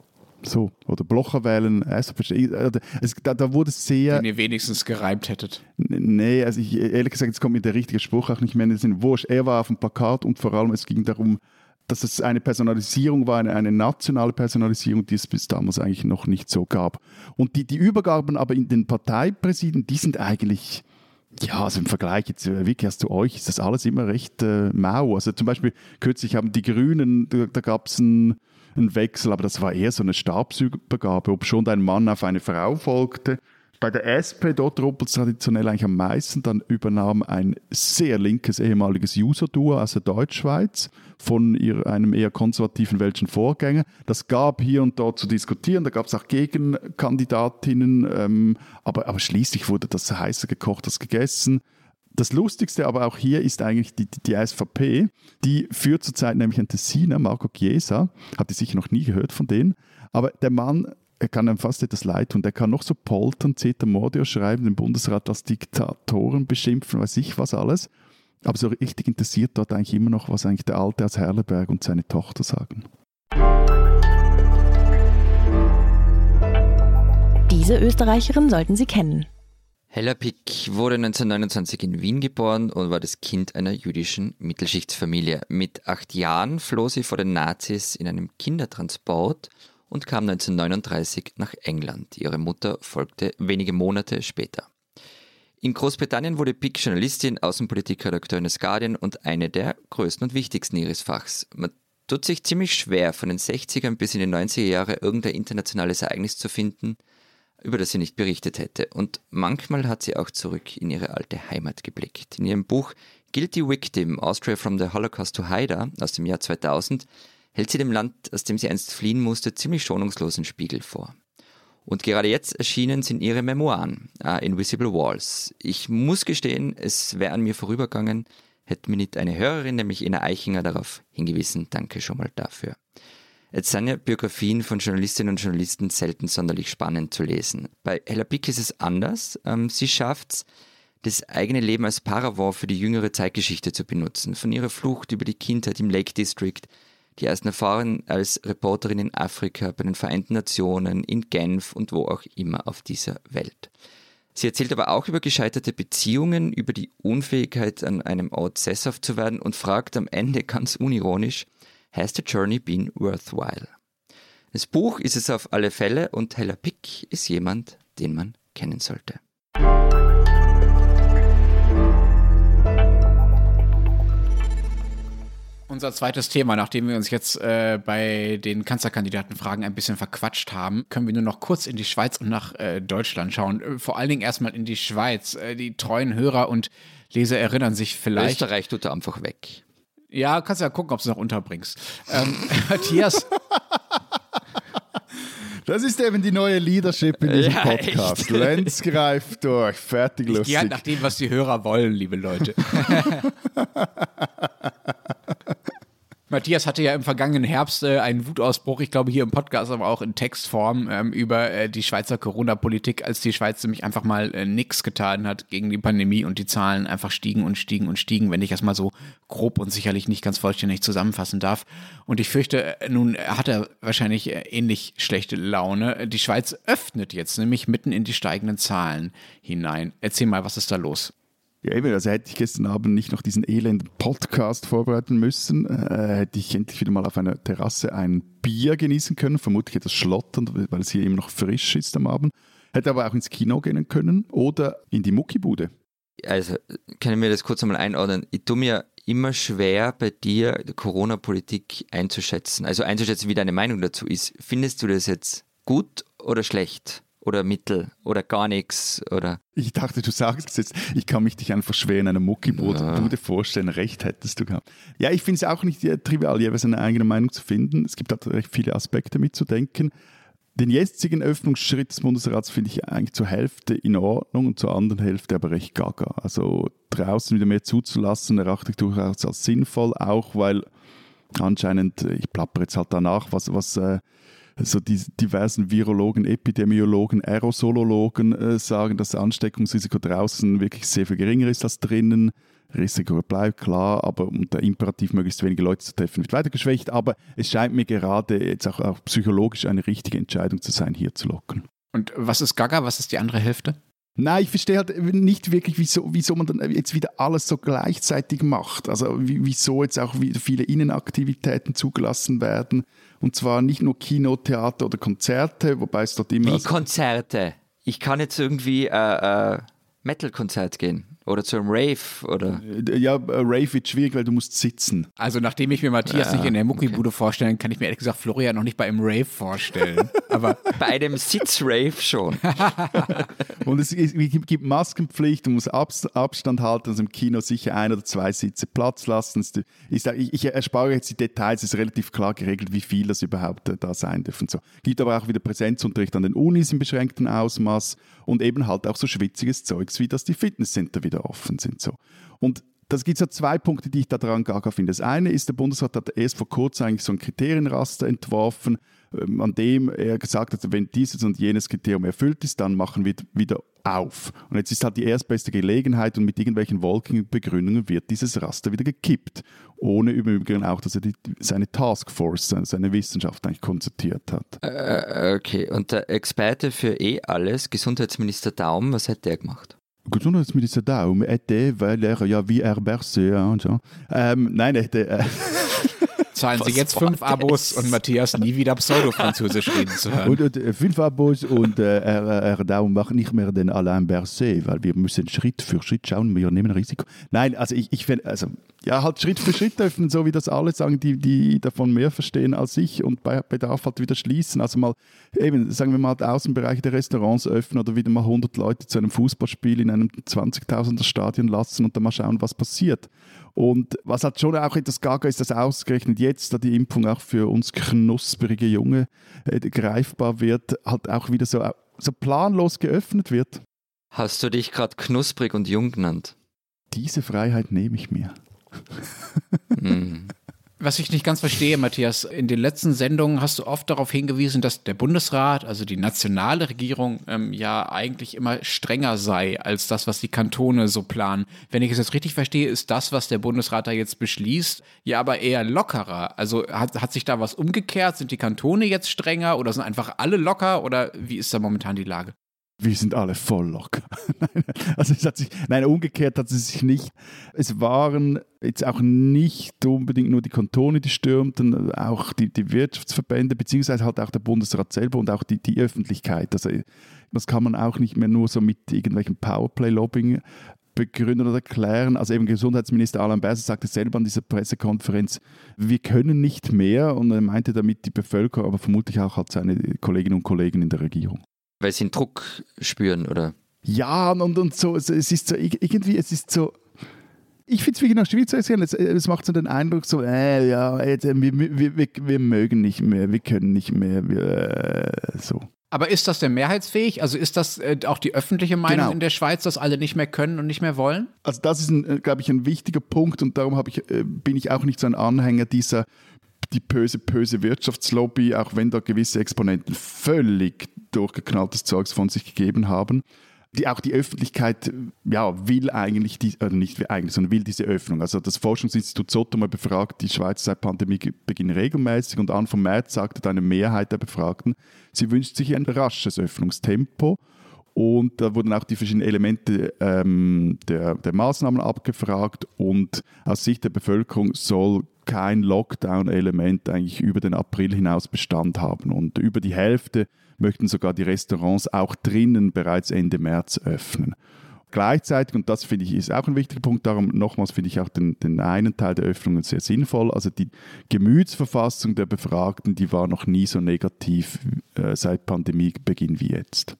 [SPEAKER 2] So, oder Blocher wählen, stärken. Oder Es, da, da wurde es sehr.
[SPEAKER 3] Wenn ihr wenigstens gereimt hättet.
[SPEAKER 2] Nee, also ich, ehrlich gesagt, jetzt kommt mir der richtige Spruch auch nicht mehr in den Sinn. Wurscht, er war auf dem Plakat und vor allem es ging darum, dass es eine Personalisierung war, eine, eine nationale Personalisierung, die es bis damals eigentlich noch nicht so gab. Und die, die Übergaben aber in den Parteipräsidien, die sind eigentlich, ja, also im Vergleich jetzt äh, wirklich erst zu euch, ist das alles immer recht äh, mau. Also zum Beispiel kürzlich haben die Grünen, da, da gab es einen, einen Wechsel, aber das war eher so eine Stabsübergabe, ob schon ein Mann auf eine Frau folgte. Bei der SP, dort ruppelt es traditionell eigentlich am meisten. Dann übernahm ein sehr linkes ehemaliges User-Duo aus der Deutschschweiz von ihr, einem eher konservativen welchen Vorgänger. Das gab hier und dort zu diskutieren. Da gab es auch Gegenkandidatinnen. Ähm, aber, aber schließlich wurde das heißer gekocht als gegessen. Das Lustigste aber auch hier ist eigentlich die, die, die SVP. Die führt zurzeit nämlich einen Tessiner, Marco Chiesa. Habt ihr sicher noch nie gehört von denen. Aber der Mann er kann einem fast etwas leid tun. Der kann noch so poltern, Zeta Mordio schreiben, den Bundesrat als Diktatoren beschimpfen, weiß ich was alles. Aber so richtig interessiert dort eigentlich immer noch, was eigentlich der Alte aus Herleberg und seine Tochter sagen.
[SPEAKER 4] Diese Österreicherin sollten Sie kennen.
[SPEAKER 1] Hella Pick wurde 1929 in Wien geboren und war das Kind einer jüdischen Mittelschichtsfamilie. Mit acht Jahren floh sie vor den Nazis in einem Kindertransport und kam 1939 nach England. Ihre Mutter folgte wenige Monate später. In Großbritannien wurde Pick Journalistin, Außenpolitikredakteurin des Guardian und eine der größten und wichtigsten ihres Fachs. Man tut sich ziemlich schwer, von den 60ern bis in die 90er Jahre irgendein internationales Ereignis zu finden, über das sie nicht berichtet hätte. Und manchmal hat sie auch zurück in ihre alte Heimat geblickt. In ihrem Buch Guilty Victim, Austria from the Holocaust to Haida aus dem Jahr 2000 hält sie dem Land, aus dem sie einst fliehen musste, ziemlich schonungslosen Spiegel vor. Und gerade jetzt erschienen sind ihre Memoiren, äh, Invisible Walls. Ich muss gestehen, es wäre an mir vorübergegangen, hätte mir nicht eine Hörerin, nämlich Ina Eichinger, darauf hingewiesen. Danke schon mal dafür. Jetzt sind ja Biografien von Journalistinnen und Journalisten selten sonderlich spannend zu lesen. Bei Hella Pick ist es anders. Ähm, sie schafft es, das eigene Leben als Paravent für die jüngere Zeitgeschichte zu benutzen. Von ihrer Flucht über die Kindheit im Lake District, die ersten Erfahrungen als Reporterin in Afrika, bei den Vereinten Nationen, in Genf und wo auch immer auf dieser Welt. Sie erzählt aber auch über gescheiterte Beziehungen, über die Unfähigkeit, an einem Ort sesshaft zu werden und fragt am Ende ganz unironisch, Has the journey been worthwhile? Das Buch ist es auf alle Fälle und Hella Pick ist jemand, den man kennen sollte.
[SPEAKER 3] Unser zweites Thema, nachdem wir uns jetzt äh, bei den Kanzlerkandidatenfragen ein bisschen verquatscht haben, können wir nur noch kurz in die Schweiz und nach äh, Deutschland schauen. Äh, vor allen Dingen erstmal in die Schweiz. Äh, die treuen Hörer und Leser erinnern sich vielleicht.
[SPEAKER 1] Österreich tut er einfach weg.
[SPEAKER 3] Ja, kannst ja gucken, ob du es noch unterbringst. Ähm, (laughs) Matthias,
[SPEAKER 2] Das ist eben die neue Leadership in diesem
[SPEAKER 1] Ja,
[SPEAKER 2] Podcast.
[SPEAKER 1] echt.
[SPEAKER 2] Lenz greift durch, fertig
[SPEAKER 3] geh
[SPEAKER 2] lustig.
[SPEAKER 3] halt nach dem, was die Hörer wollen, liebe Leute. (laughs) Matthias hatte ja im vergangenen Herbst äh, einen Wutausbruch, ich glaube hier im Podcast, aber auch in Textform, ähm, über äh, die Schweizer Corona-Politik, als die Schweiz nämlich einfach mal äh, nichts getan hat gegen die Pandemie und die Zahlen einfach stiegen und stiegen und stiegen, wenn ich das mal so grob und sicherlich nicht ganz vollständig zusammenfassen darf. Und ich fürchte, äh, nun hat er wahrscheinlich äh, ähnlich schlechte Laune. Die Schweiz öffnet jetzt nämlich mitten in die steigenden Zahlen hinein. Erzähl mal, was ist da los?
[SPEAKER 2] Ja, eben, also hätte ich gestern Abend nicht noch diesen elenden Podcast vorbereiten müssen, äh, hätte ich endlich wieder mal auf einer Terrasse ein Bier genießen können, vermutlich etwas schlotternd, weil es hier eben noch frisch ist am Abend. Hätte aber auch ins Kino gehen können oder in die Muckibude.
[SPEAKER 1] Also, können wir das kurz einmal einordnen? Ich tue mir immer schwer, bei dir Corona-Politik einzuschätzen. Also einzuschätzen, wie deine Meinung dazu ist. Findest du das jetzt gut oder schlecht? Oder mittel? Oder gar nichts? Oder
[SPEAKER 2] Ich dachte, du sagst jetzt, ich kann mich dich einfach schwer in einer Muckibude
[SPEAKER 1] Ja.
[SPEAKER 2] Vorstellen, recht hättest du gehabt. Ja, ich finde es auch nicht äh, trivial, jeweils eine eigene Meinung zu finden. Es gibt halt recht viele Aspekte mitzudenken. Den jetzigen Öffnungsschritt des Bundesrats finde ich eigentlich zur Hälfte in Ordnung und zur anderen Hälfte aber recht gaga. Also draußen wieder mehr zuzulassen, erachte ich durchaus als sinnvoll, auch weil anscheinend, ich plapper jetzt halt danach, was, was äh, so die diversen Virologen, Epidemiologen, Aerosolologen äh, sagen, dass das Ansteckungsrisiko draußen wirklich sehr viel geringer ist als drinnen. Risiko bleibt klar, aber der Imperativ, möglichst wenige Leute zu treffen, wird weiter geschwächt. Aber es scheint mir gerade jetzt auch, auch psychologisch eine richtige Entscheidung zu sein, hier zu locken.
[SPEAKER 3] Und was ist Gaga? Was ist die andere Hälfte?
[SPEAKER 2] Nein, ich verstehe halt nicht wirklich, wieso, wieso man dann jetzt wieder alles so gleichzeitig macht. Also wieso jetzt auch wieder viele Innenaktivitäten zugelassen werden. Und zwar nicht nur Kino, Theater oder Konzerte, wobei es dort immer...
[SPEAKER 1] Wie Konzerte? Ich kann jetzt irgendwie äh, äh, Metal-Konzert gehen. Oder zu einem Rave oder.
[SPEAKER 2] Äh, ja, Rave wird schwierig, weil du musst sitzen.
[SPEAKER 3] Also nachdem ich mir Matthias ja, nicht in der Muckibude okay. vorstellen, kann ich mir ehrlich gesagt Florian noch nicht bei einem Rave vorstellen. (laughs) Aber
[SPEAKER 1] bei einem Sitz-Rave schon. (laughs)
[SPEAKER 2] Und es gibt Maskenpflicht, du musst Abstand halten, also im Kino sicher ein oder zwei Sitze Platz lassen. Ich, ich erspare jetzt die Details, es ist relativ klar geregelt, wie viel das überhaupt äh, da sein dürfen. So. Gibt aber auch wieder Präsenzunterricht an den Unis im beschränkten Ausmaß und eben halt auch so schwitziges Zeugs, wie das die Fitnesscenter wieder offen sind. So. Und das gibt es ja zwei Punkte, die ich da dran gaga finde. Das eine ist, der Bundesrat hat erst vor kurzem eigentlich so ein Kriterienraster entworfen, ähm, an dem er gesagt hat, wenn dieses und jenes Kriterium erfüllt ist, dann machen wir wieder auf. Und jetzt ist halt die erstbeste Gelegenheit und mit irgendwelchen wolkigen Begründungen wird dieses Raster wieder gekippt. Ohne im Übrigen auch, dass er die, seine Taskforce, seine Wissenschaft eigentlich konzertiert hat.
[SPEAKER 1] Äh, okay, und der Experte für eh alles, Gesundheitsminister Daum, was hat der gemacht?
[SPEAKER 2] Gesundheitsminister Daum hätte, weil er ja wie er Berse und so. Ähm, nein, hätte. Äh, (laughs)
[SPEAKER 3] Zahlen Sie jetzt fünf Abos und Matthias nie wieder Pseudo-Französisch reden zu hören. (laughs)
[SPEAKER 2] Und, äh, fünf Abos und äh, er, er Daum macht nicht mehr den Alain Berset, weil wir müssen Schritt für Schritt schauen, wir nehmen Risiko. Nein, also ich, ich finde, also ja, halt Schritt für Schritt öffnen, so wie das alle sagen, die, die davon mehr verstehen als ich und bei Bedarf halt wieder schließen. Also mal eben, sagen wir mal, die Außenbereiche der Restaurants öffnen oder wieder mal 100 Leute zu einem Fußballspiel in einem 20.000er Stadion lassen und dann mal schauen, was passiert. Und was halt schon auch etwas gaga ist, dass ausgerechnet jetzt, da die Impfung auch für uns knusprige Junge äh, greifbar wird, halt auch wieder so, so planlos geöffnet wird.
[SPEAKER 1] Hast du dich gerade knusprig und jung genannt?
[SPEAKER 2] Diese Freiheit nehme ich mir. (laughs)
[SPEAKER 3] Was ich nicht ganz verstehe, Matthias, in den letzten Sendungen hast du oft darauf hingewiesen, dass der Bundesrat, also die nationale Regierung, ähm, ja eigentlich immer strenger sei als das, was die Kantone so planen. Wenn ich es jetzt richtig verstehe, ist das, was der Bundesrat da jetzt beschließt, ja aber eher lockerer. Also hat, hat sich da was umgekehrt? Sind die Kantone jetzt strenger oder sind einfach alle locker oder wie ist da momentan die Lage?
[SPEAKER 2] Wir sind alle voll locker. (laughs) also es hat sich, nein, umgekehrt hat es sich nicht. Es waren jetzt auch nicht unbedingt nur die Kantone, die stürmten, auch die, die Wirtschaftsverbände, beziehungsweise halt auch der Bundesrat selber und auch die, die Öffentlichkeit. Also das kann man auch nicht mehr nur so mit irgendwelchen Powerplay-Lobbying begründen oder erklären. Also eben Gesundheitsminister Alain Berset sagte selber an dieser Pressekonferenz, wir können nicht mehr und er meinte damit die Bevölkerung, aber vermutlich auch halt seine Kolleginnen und Kollegen in der Regierung.
[SPEAKER 1] Weil sie einen Druck spüren, oder?
[SPEAKER 2] Ja, und, und so, es ist so, irgendwie, es ist so, ich finde es wirklich nach schwierig zu erzählen. Es, es, macht so den Eindruck, so, äh, ja, äh, wir, wir, wir, wir, mögen nicht mehr, wir können nicht mehr, wir, äh, so.
[SPEAKER 3] Aber ist das denn mehrheitsfähig? Also ist das äh, auch die öffentliche Meinung genau. in der Schweiz, dass alle nicht mehr können und nicht mehr wollen?
[SPEAKER 2] Also das ist, äh, glaube ich, ein wichtiger Punkt und darum ich, äh, bin ich auch nicht so ein Anhänger dieser die böse, böse Wirtschaftslobby, auch wenn da gewisse Exponenten völlig durchgeknalltes Zeugs von sich gegeben haben. Die, auch die Öffentlichkeit ja, will eigentlich, die, also nicht eigentlich, sondern will diese Öffnung. Also das Forschungsinstitut Sotoma befragt die Schweiz seit Pandemiebeginn regelmäßig und Anfang März sagte eine Mehrheit der Befragten, sie wünscht sich ein rasches Öffnungstempo. Und da wurden auch die verschiedenen Elemente ähm, der, der Maßnahmen abgefragt und aus Sicht der Bevölkerung soll kein Lockdown-Element eigentlich über den April hinaus Bestand haben. Und über die Hälfte möchten sogar die Restaurants auch drinnen bereits Ende März öffnen. Gleichzeitig, und das finde ich ist auch ein wichtiger Punkt, darum nochmals finde ich auch den, den einen Teil der Öffnungen sehr sinnvoll. Also die Gemütsverfassung der Befragten, die war noch nie so negativ äh, seit Pandemiebeginn wie jetzt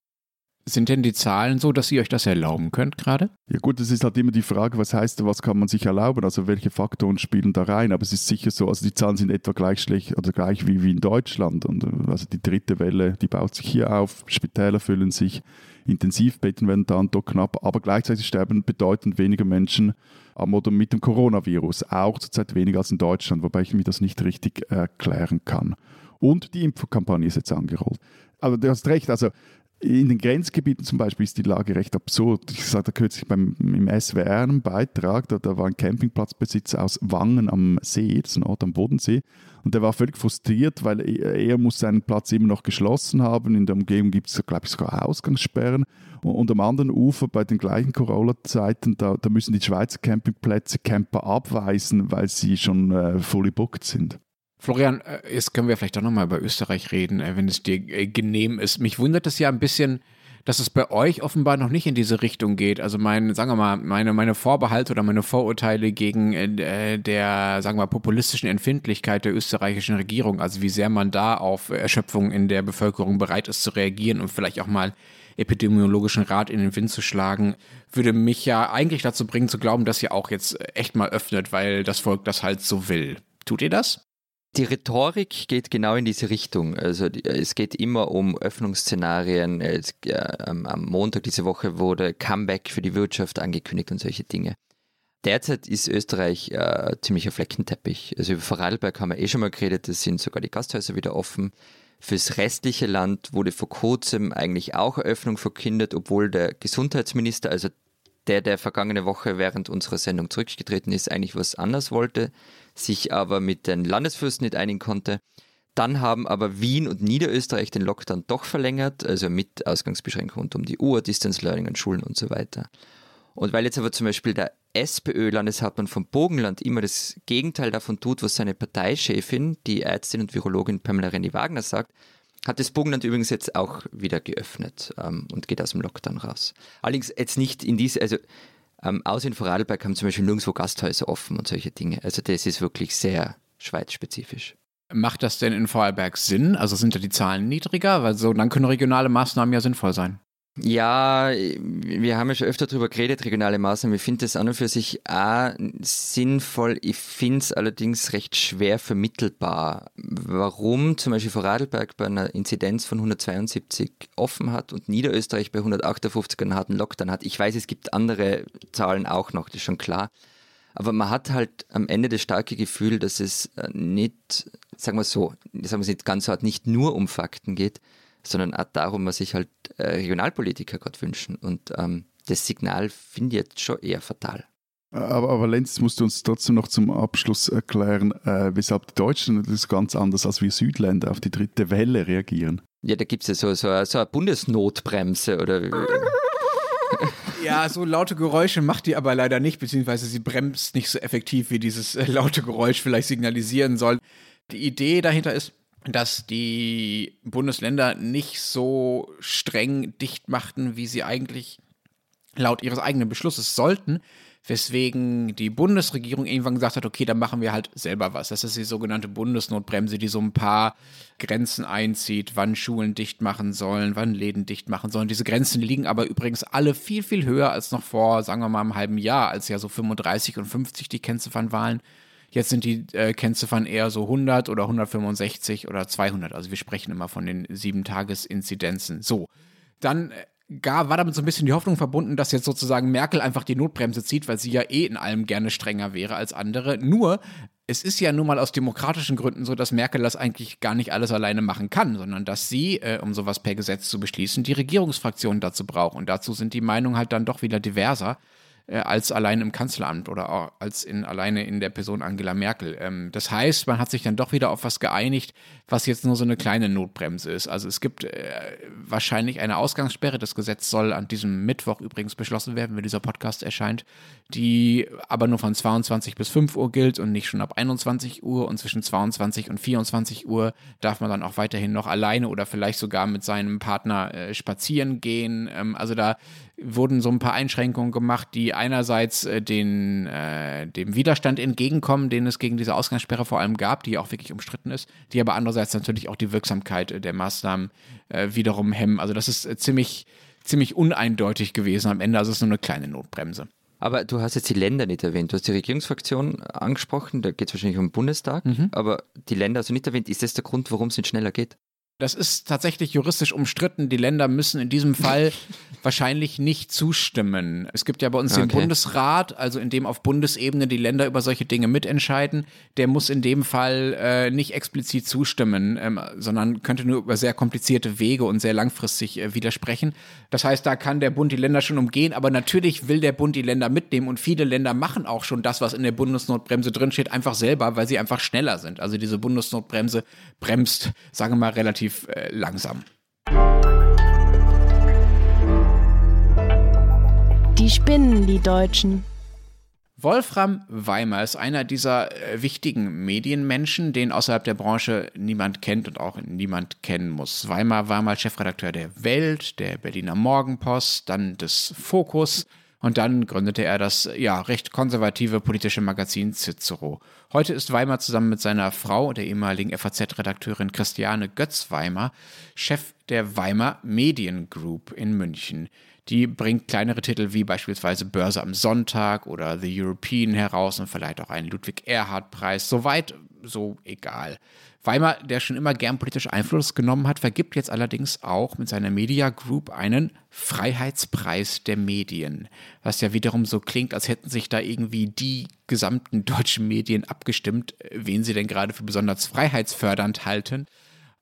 [SPEAKER 3] Sind denn die Zahlen so, dass ihr euch das erlauben könnt gerade?
[SPEAKER 2] Ja gut, es ist halt immer die Frage, was heißt, was kann man sich erlauben? Also welche Faktoren spielen da rein? Aber es ist sicher so, also die Zahlen sind etwa gleich schlecht oder gleich wie, wie in Deutschland. Und äh, also die dritte Welle, die baut sich hier auf, Spitäler füllen sich, Intensivbetten werden da und dort knapp, aber gleichzeitig sterben bedeutend weniger Menschen am oder mit dem Coronavirus, auch zurzeit weniger als in Deutschland, wobei ich mir das nicht richtig erklären kann. Und die Impfkampagne ist jetzt angerollt. Aber du hast recht, also in den Grenzgebieten zum Beispiel ist die Lage recht absurd. Ich sagte kürzlich beim, im SWR einen Beitrag, da, da war ein Campingplatzbesitzer aus Wangen am See, das ist ein Ort am Bodensee, und der war völlig frustriert, weil er, er muss seinen Platz immer noch geschlossen haben. In der Umgebung gibt es, glaube ich, sogar Ausgangssperren. Und, und, am anderen Ufer, bei den gleichen Corona-Zeiten, da, da, müssen die Schweizer Campingplätze Camper abweisen, weil sie schon äh, fully booked sind.
[SPEAKER 3] Florian, äh, jetzt können wir vielleicht auch nochmal über Österreich reden, äh, wenn es dir äh, genehm ist. Mich wundert es ja ein bisschen, dass es bei euch offenbar noch nicht in diese Richtung geht. Also mein, sagen wir mal, meine, meine Vorbehalte oder meine Vorurteile gegen äh, der, sagen wir mal, populistischen Empfindlichkeit der österreichischen Regierung, also wie sehr man da auf Erschöpfung in der Bevölkerung bereit ist zu reagieren und vielleicht auch mal epidemiologischen Rat in den Wind zu schlagen, würde mich ja eigentlich dazu bringen zu glauben, dass ihr auch jetzt echt mal öffnet, weil das Volk das halt so will. Tut ihr das?
[SPEAKER 1] Die Rhetorik geht genau in diese Richtung. Also es geht immer um Öffnungsszenarien. Es, äh, am Montag diese Woche wurde Comeback für die Wirtschaft angekündigt und solche Dinge. Derzeit ist Österreich äh, ziemlicher Fleckenteppich. Also über Vorarlberg haben wir eh schon mal geredet, da sind sogar die Gasthäuser wieder offen. Fürs restliche Land wurde vor kurzem eigentlich auch Eröffnung verkündet, obwohl der Gesundheitsminister, also der, der vergangene Woche während unserer Sendung zurückgetreten ist, eigentlich was anders wollte sich aber mit den Landesfürsten nicht einigen konnte. Dann haben aber Wien und Niederösterreich den Lockdown doch verlängert, also mit Ausgangsbeschränkungen rund um die Uhr, Distance Learning an Schulen und so weiter. Und weil jetzt aber zum Beispiel der SPÖ-Landeshauptmann vom Bogenland immer das Gegenteil davon tut, was seine Parteichefin, die Ärztin und Virologin Pamela Renny-Wagner sagt, hat das Bogenland übrigens jetzt auch wieder geöffnet ähm, und geht aus dem Lockdown raus. Allerdings jetzt nicht in diese, also ähm, außer in Vorarlberg haben zum Beispiel nirgendwo Gasthäuser offen und solche Dinge. Also das ist wirklich sehr schweizspezifisch.
[SPEAKER 3] Macht das denn in Vorarlberg Sinn? Also sind da die Zahlen niedriger? Weil so, dann können regionale Maßnahmen ja sinnvoll sein.
[SPEAKER 1] Ja, wir haben ja schon öfter darüber geredet, regionale Maßnahmen. Ich finde das an und für sich auch sinnvoll. Ich finde es allerdings recht schwer vermittelbar. Warum zum Beispiel Vorarlberg bei einer Inzidenz von 172 offen hat und Niederösterreich bei 158 einen harten Lockdown hat. Ich weiß, es gibt andere Zahlen auch noch, das ist schon klar. Aber man hat halt am Ende das starke Gefühl, dass es äh, nicht, sagen wir so, sagen wir es nicht ganz so hart, nicht nur um Fakten geht, sondern auch darum, was sich halt äh, Regionalpolitiker gerade wünschen. Und ähm, das Signal finde ich jetzt schon eher fatal.
[SPEAKER 2] Aber, aber Lenz, musst du uns trotzdem noch zum Abschluss erklären, äh, weshalb die Deutschen das ganz anders als wir Südländer auf die dritte Welle reagieren.
[SPEAKER 1] Ja, da gibt es ja so, so, so eine Bundesnotbremse oder. (laughs) (laughs)
[SPEAKER 3] Ja, so laute Geräusche macht die aber leider nicht, beziehungsweise sie bremst nicht so effektiv, wie dieses äh, laute Geräusch vielleicht signalisieren soll. Die Idee dahinter ist, dass die Bundesländer nicht so streng dicht machten, wie sie eigentlich laut ihres eigenen Beschlusses sollten, weswegen die Bundesregierung irgendwann gesagt hat, okay, dann machen wir halt selber was. Das ist die sogenannte Bundesnotbremse, die so ein paar Grenzen einzieht, wann Schulen dicht machen sollen, wann Läden dicht machen sollen. Diese Grenzen liegen aber übrigens alle viel, viel höher als noch vor, sagen wir mal, einem halben Jahr, als ja so 35 und 50 die Kennziffern waren. Jetzt sind die äh, Kennziffern eher so 100 oder 165 oder 200. Also wir sprechen immer von den sieben Tages-Inzidenzen. So, dann äh, gar, war damit so ein bisschen die Hoffnung verbunden, dass jetzt sozusagen Merkel einfach die Notbremse zieht, weil sie ja eh in allem gerne strenger wäre als andere. Nur, es ist ja nun mal aus demokratischen Gründen so, dass Merkel das eigentlich gar nicht alles alleine machen kann, sondern dass sie, äh, um sowas per Gesetz zu beschließen, die Regierungsfraktion dazu braucht. Und dazu sind die Meinungen halt dann doch wieder diverser als allein im Kanzleramt oder als in, alleine in der Person Angela Merkel. Ähm, das heißt, man hat sich dann doch wieder auf was geeinigt, was jetzt nur so eine kleine Notbremse ist. Also es gibt äh, wahrscheinlich eine Ausgangssperre. Das Gesetz soll an diesem Mittwoch übrigens beschlossen werden, wenn dieser Podcast erscheint, die aber nur von 22 bis 5 Uhr gilt und nicht schon ab 21 Uhr. Und zwischen 22 und 24 Uhr darf man dann auch weiterhin noch alleine oder vielleicht sogar mit seinem Partner äh, spazieren gehen. Ähm, also da wurden so ein paar Einschränkungen gemacht, die einerseits äh, den, äh, dem Widerstand entgegenkommen, den es gegen diese Ausgangssperre vor allem gab, die auch wirklich umstritten ist, die aber andererseits natürlich auch die Wirksamkeit äh, der Maßnahmen äh, wiederum hemmen. Also das ist äh, ziemlich ziemlich uneindeutig gewesen am Ende. Also es ist nur eine kleine Notbremse.
[SPEAKER 1] Aber du hast jetzt die Länder nicht erwähnt. Du hast die Regierungsfraktion angesprochen, da geht es wahrscheinlich um den Bundestag,
[SPEAKER 3] Mhm.
[SPEAKER 1] aber die Länder du nicht erwähnt. Ist das der Grund, warum es nicht schneller geht?
[SPEAKER 3] Das ist tatsächlich juristisch umstritten. Die Länder müssen in diesem Fall (laughs) wahrscheinlich nicht zustimmen. Es gibt ja bei uns den
[SPEAKER 1] Okay.
[SPEAKER 3] Bundesrat, also in dem auf Bundesebene die Länder über solche Dinge mitentscheiden. Der muss in dem Fall äh, nicht explizit zustimmen, ähm, sondern könnte nur über sehr komplizierte Wege und sehr langfristig äh, widersprechen. Das heißt, da kann der Bund die Länder schon umgehen, aber natürlich will der Bund die Länder mitnehmen und viele Länder machen auch schon das, was in der Bundesnotbremse drinsteht, einfach selber, weil sie einfach schneller sind. Also diese Bundesnotbremse bremst, sagen wir mal, relativ äh, langsam.
[SPEAKER 4] Die spinnen, die Deutschen.
[SPEAKER 3] Wolfram Weimer ist einer dieser äh, wichtigen Medienmenschen, den außerhalb der Branche niemand kennt und auch niemand kennen muss. Weimer war mal Chefredakteur der Welt, der Berliner Morgenpost, dann des Fokus und dann gründete er das ja recht konservative politische Magazin Cicero. Heute ist Weimer zusammen mit seiner Frau, der ehemaligen FAZ-Redakteurin Christiane Götz-Weimer, Chef der Weimer Medien Group in München. Die bringt kleinere Titel wie beispielsweise Börse am Sonntag oder The European heraus und verleiht auch einen Ludwig-Erhard-Preis. Soweit, so egal. Weimar, der schon immer gern politisch Einfluss genommen hat, vergibt jetzt allerdings auch mit seiner Media Group einen Freiheitspreis der Medien. Was ja wiederum so klingt, als hätten sich da irgendwie die gesamten (laughs) deutschen Medien abgestimmt, wen sie denn gerade für besonders freiheitsfördernd halten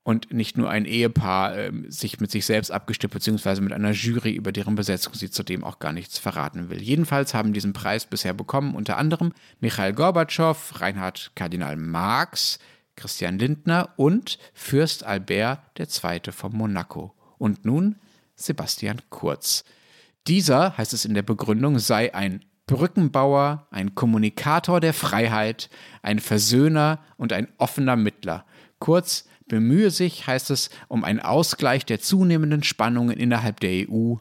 [SPEAKER 3] und nicht nur ein Ehepaar ähm, sich mit sich selbst abgestimmt, beziehungsweise mit einer Jury, über deren Besetzung sie zudem auch gar nichts verraten will. Jedenfalls haben diesen Preis bisher bekommen unter anderem Michael Gorbatschow, Reinhard Kardinal Marx, Christian Lindner und Fürst Albert II. von Monaco. Und nun Sebastian Kurz. Dieser, heißt es in der Begründung, sei ein Brückenbauer, ein Kommunikator der Freiheit, ein Versöhner und ein offener Mittler. Kurz, bemühe sich, heißt es, um einen Ausgleich der zunehmenden Spannungen innerhalb der EU.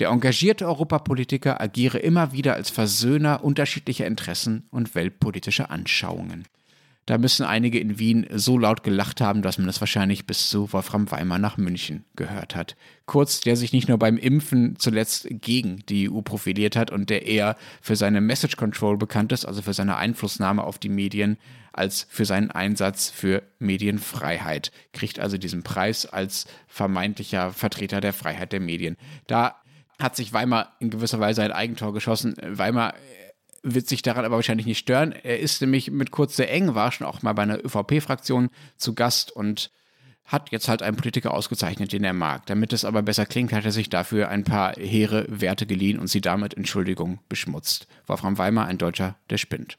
[SPEAKER 3] Der engagierte Europapolitiker agiere immer wieder als Versöhner unterschiedlicher Interessen und weltpolitischer Anschauungen. Da müssen einige in Wien so laut gelacht haben, dass man es wahrscheinlich bis zu Wolfram Weimar nach München gehört hat. Kurz, der sich nicht nur beim Impfen zuletzt gegen die EU profiliert hat und der eher für seine Message Control bekannt ist, also für seine Einflussnahme auf die Medien, als für seinen Einsatz für Medienfreiheit. Kriegt also diesen Preis als vermeintlicher Vertreter der Freiheit der Medien. Da hat sich Weimar in gewisser Weise ein Eigentor geschossen. Weimar wird sich daran aber wahrscheinlich nicht stören. Er ist nämlich mit Kurz sehr eng, war schon auch mal bei einer ÖVP-Fraktion zu Gast und hat jetzt halt einen Politiker ausgezeichnet, den er mag. Damit es aber besser klingt, hat er sich dafür ein paar hehre Werte geliehen und sie damit Entschuldigung beschmutzt. Wolfram Weimar, ein Deutscher, der spinnt.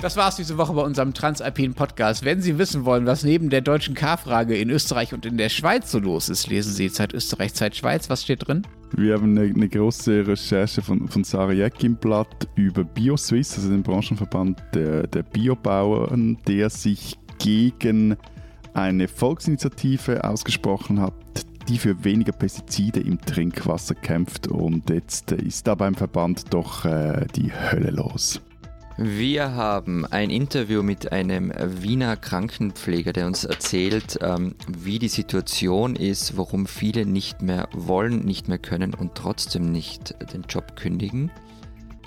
[SPEAKER 3] Das war's diese Woche bei unserem Transalpinen Podcast. Wenn Sie wissen wollen, was neben der deutschen K-Frage in Österreich und in der Schweiz so los ist, lesen Sie Zeit Österreich, Zeit Schweiz. Was steht drin?
[SPEAKER 2] Wir haben eine, eine große Recherche von, von Sarah Jeck im Blatt über BioSwiss, also den Branchenverband der, der Biobauern, der sich gegen eine Volksinitiative ausgesprochen hat, die für weniger Pestizide im Trinkwasser kämpft. Und jetzt ist da beim Verband doch äh, die Hölle los.
[SPEAKER 1] Wir haben ein Interview mit einem Wiener Krankenpfleger, der uns erzählt, ähm, wie die Situation ist, warum viele nicht mehr wollen, nicht mehr können und trotzdem nicht den Job kündigen.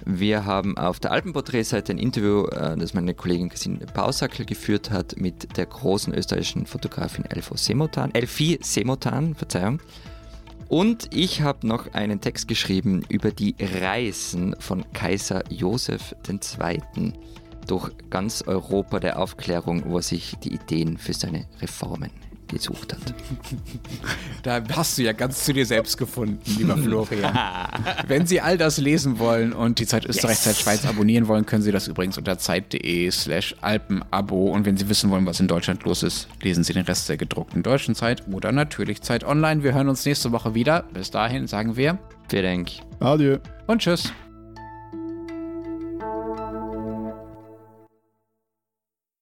[SPEAKER 1] Wir haben auf der Alpenporträtseite ein Interview, äh, das meine Kollegin Christine Bausackel geführt hat, mit der großen österreichischen Fotografin Elfo Semotan, Elfie Semotan, Verzeihung. Und ich habe noch einen Text geschrieben über die Reisen von Kaiser Josef II. durch ganz Europa der Aufklärung, wo er sich die Ideen für seine Reformen gesucht hat. (laughs)
[SPEAKER 3] Da hast du ja ganz zu dir selbst gefunden, lieber Florian. (laughs) Wenn Sie all das lesen wollen und die Zeit Österreich,
[SPEAKER 1] Yes.
[SPEAKER 3] Zeit Schweiz abonnieren wollen, können Sie das übrigens unter zeit.de slash alpenabo. Und wenn Sie wissen wollen, was in Deutschland los ist, lesen Sie den Rest der gedruckten deutschen Zeit oder natürlich Zeit online. Wir hören uns nächste Woche wieder. Bis dahin sagen wir
[SPEAKER 1] Vielen Dank.
[SPEAKER 2] Adieu.
[SPEAKER 3] und tschüss.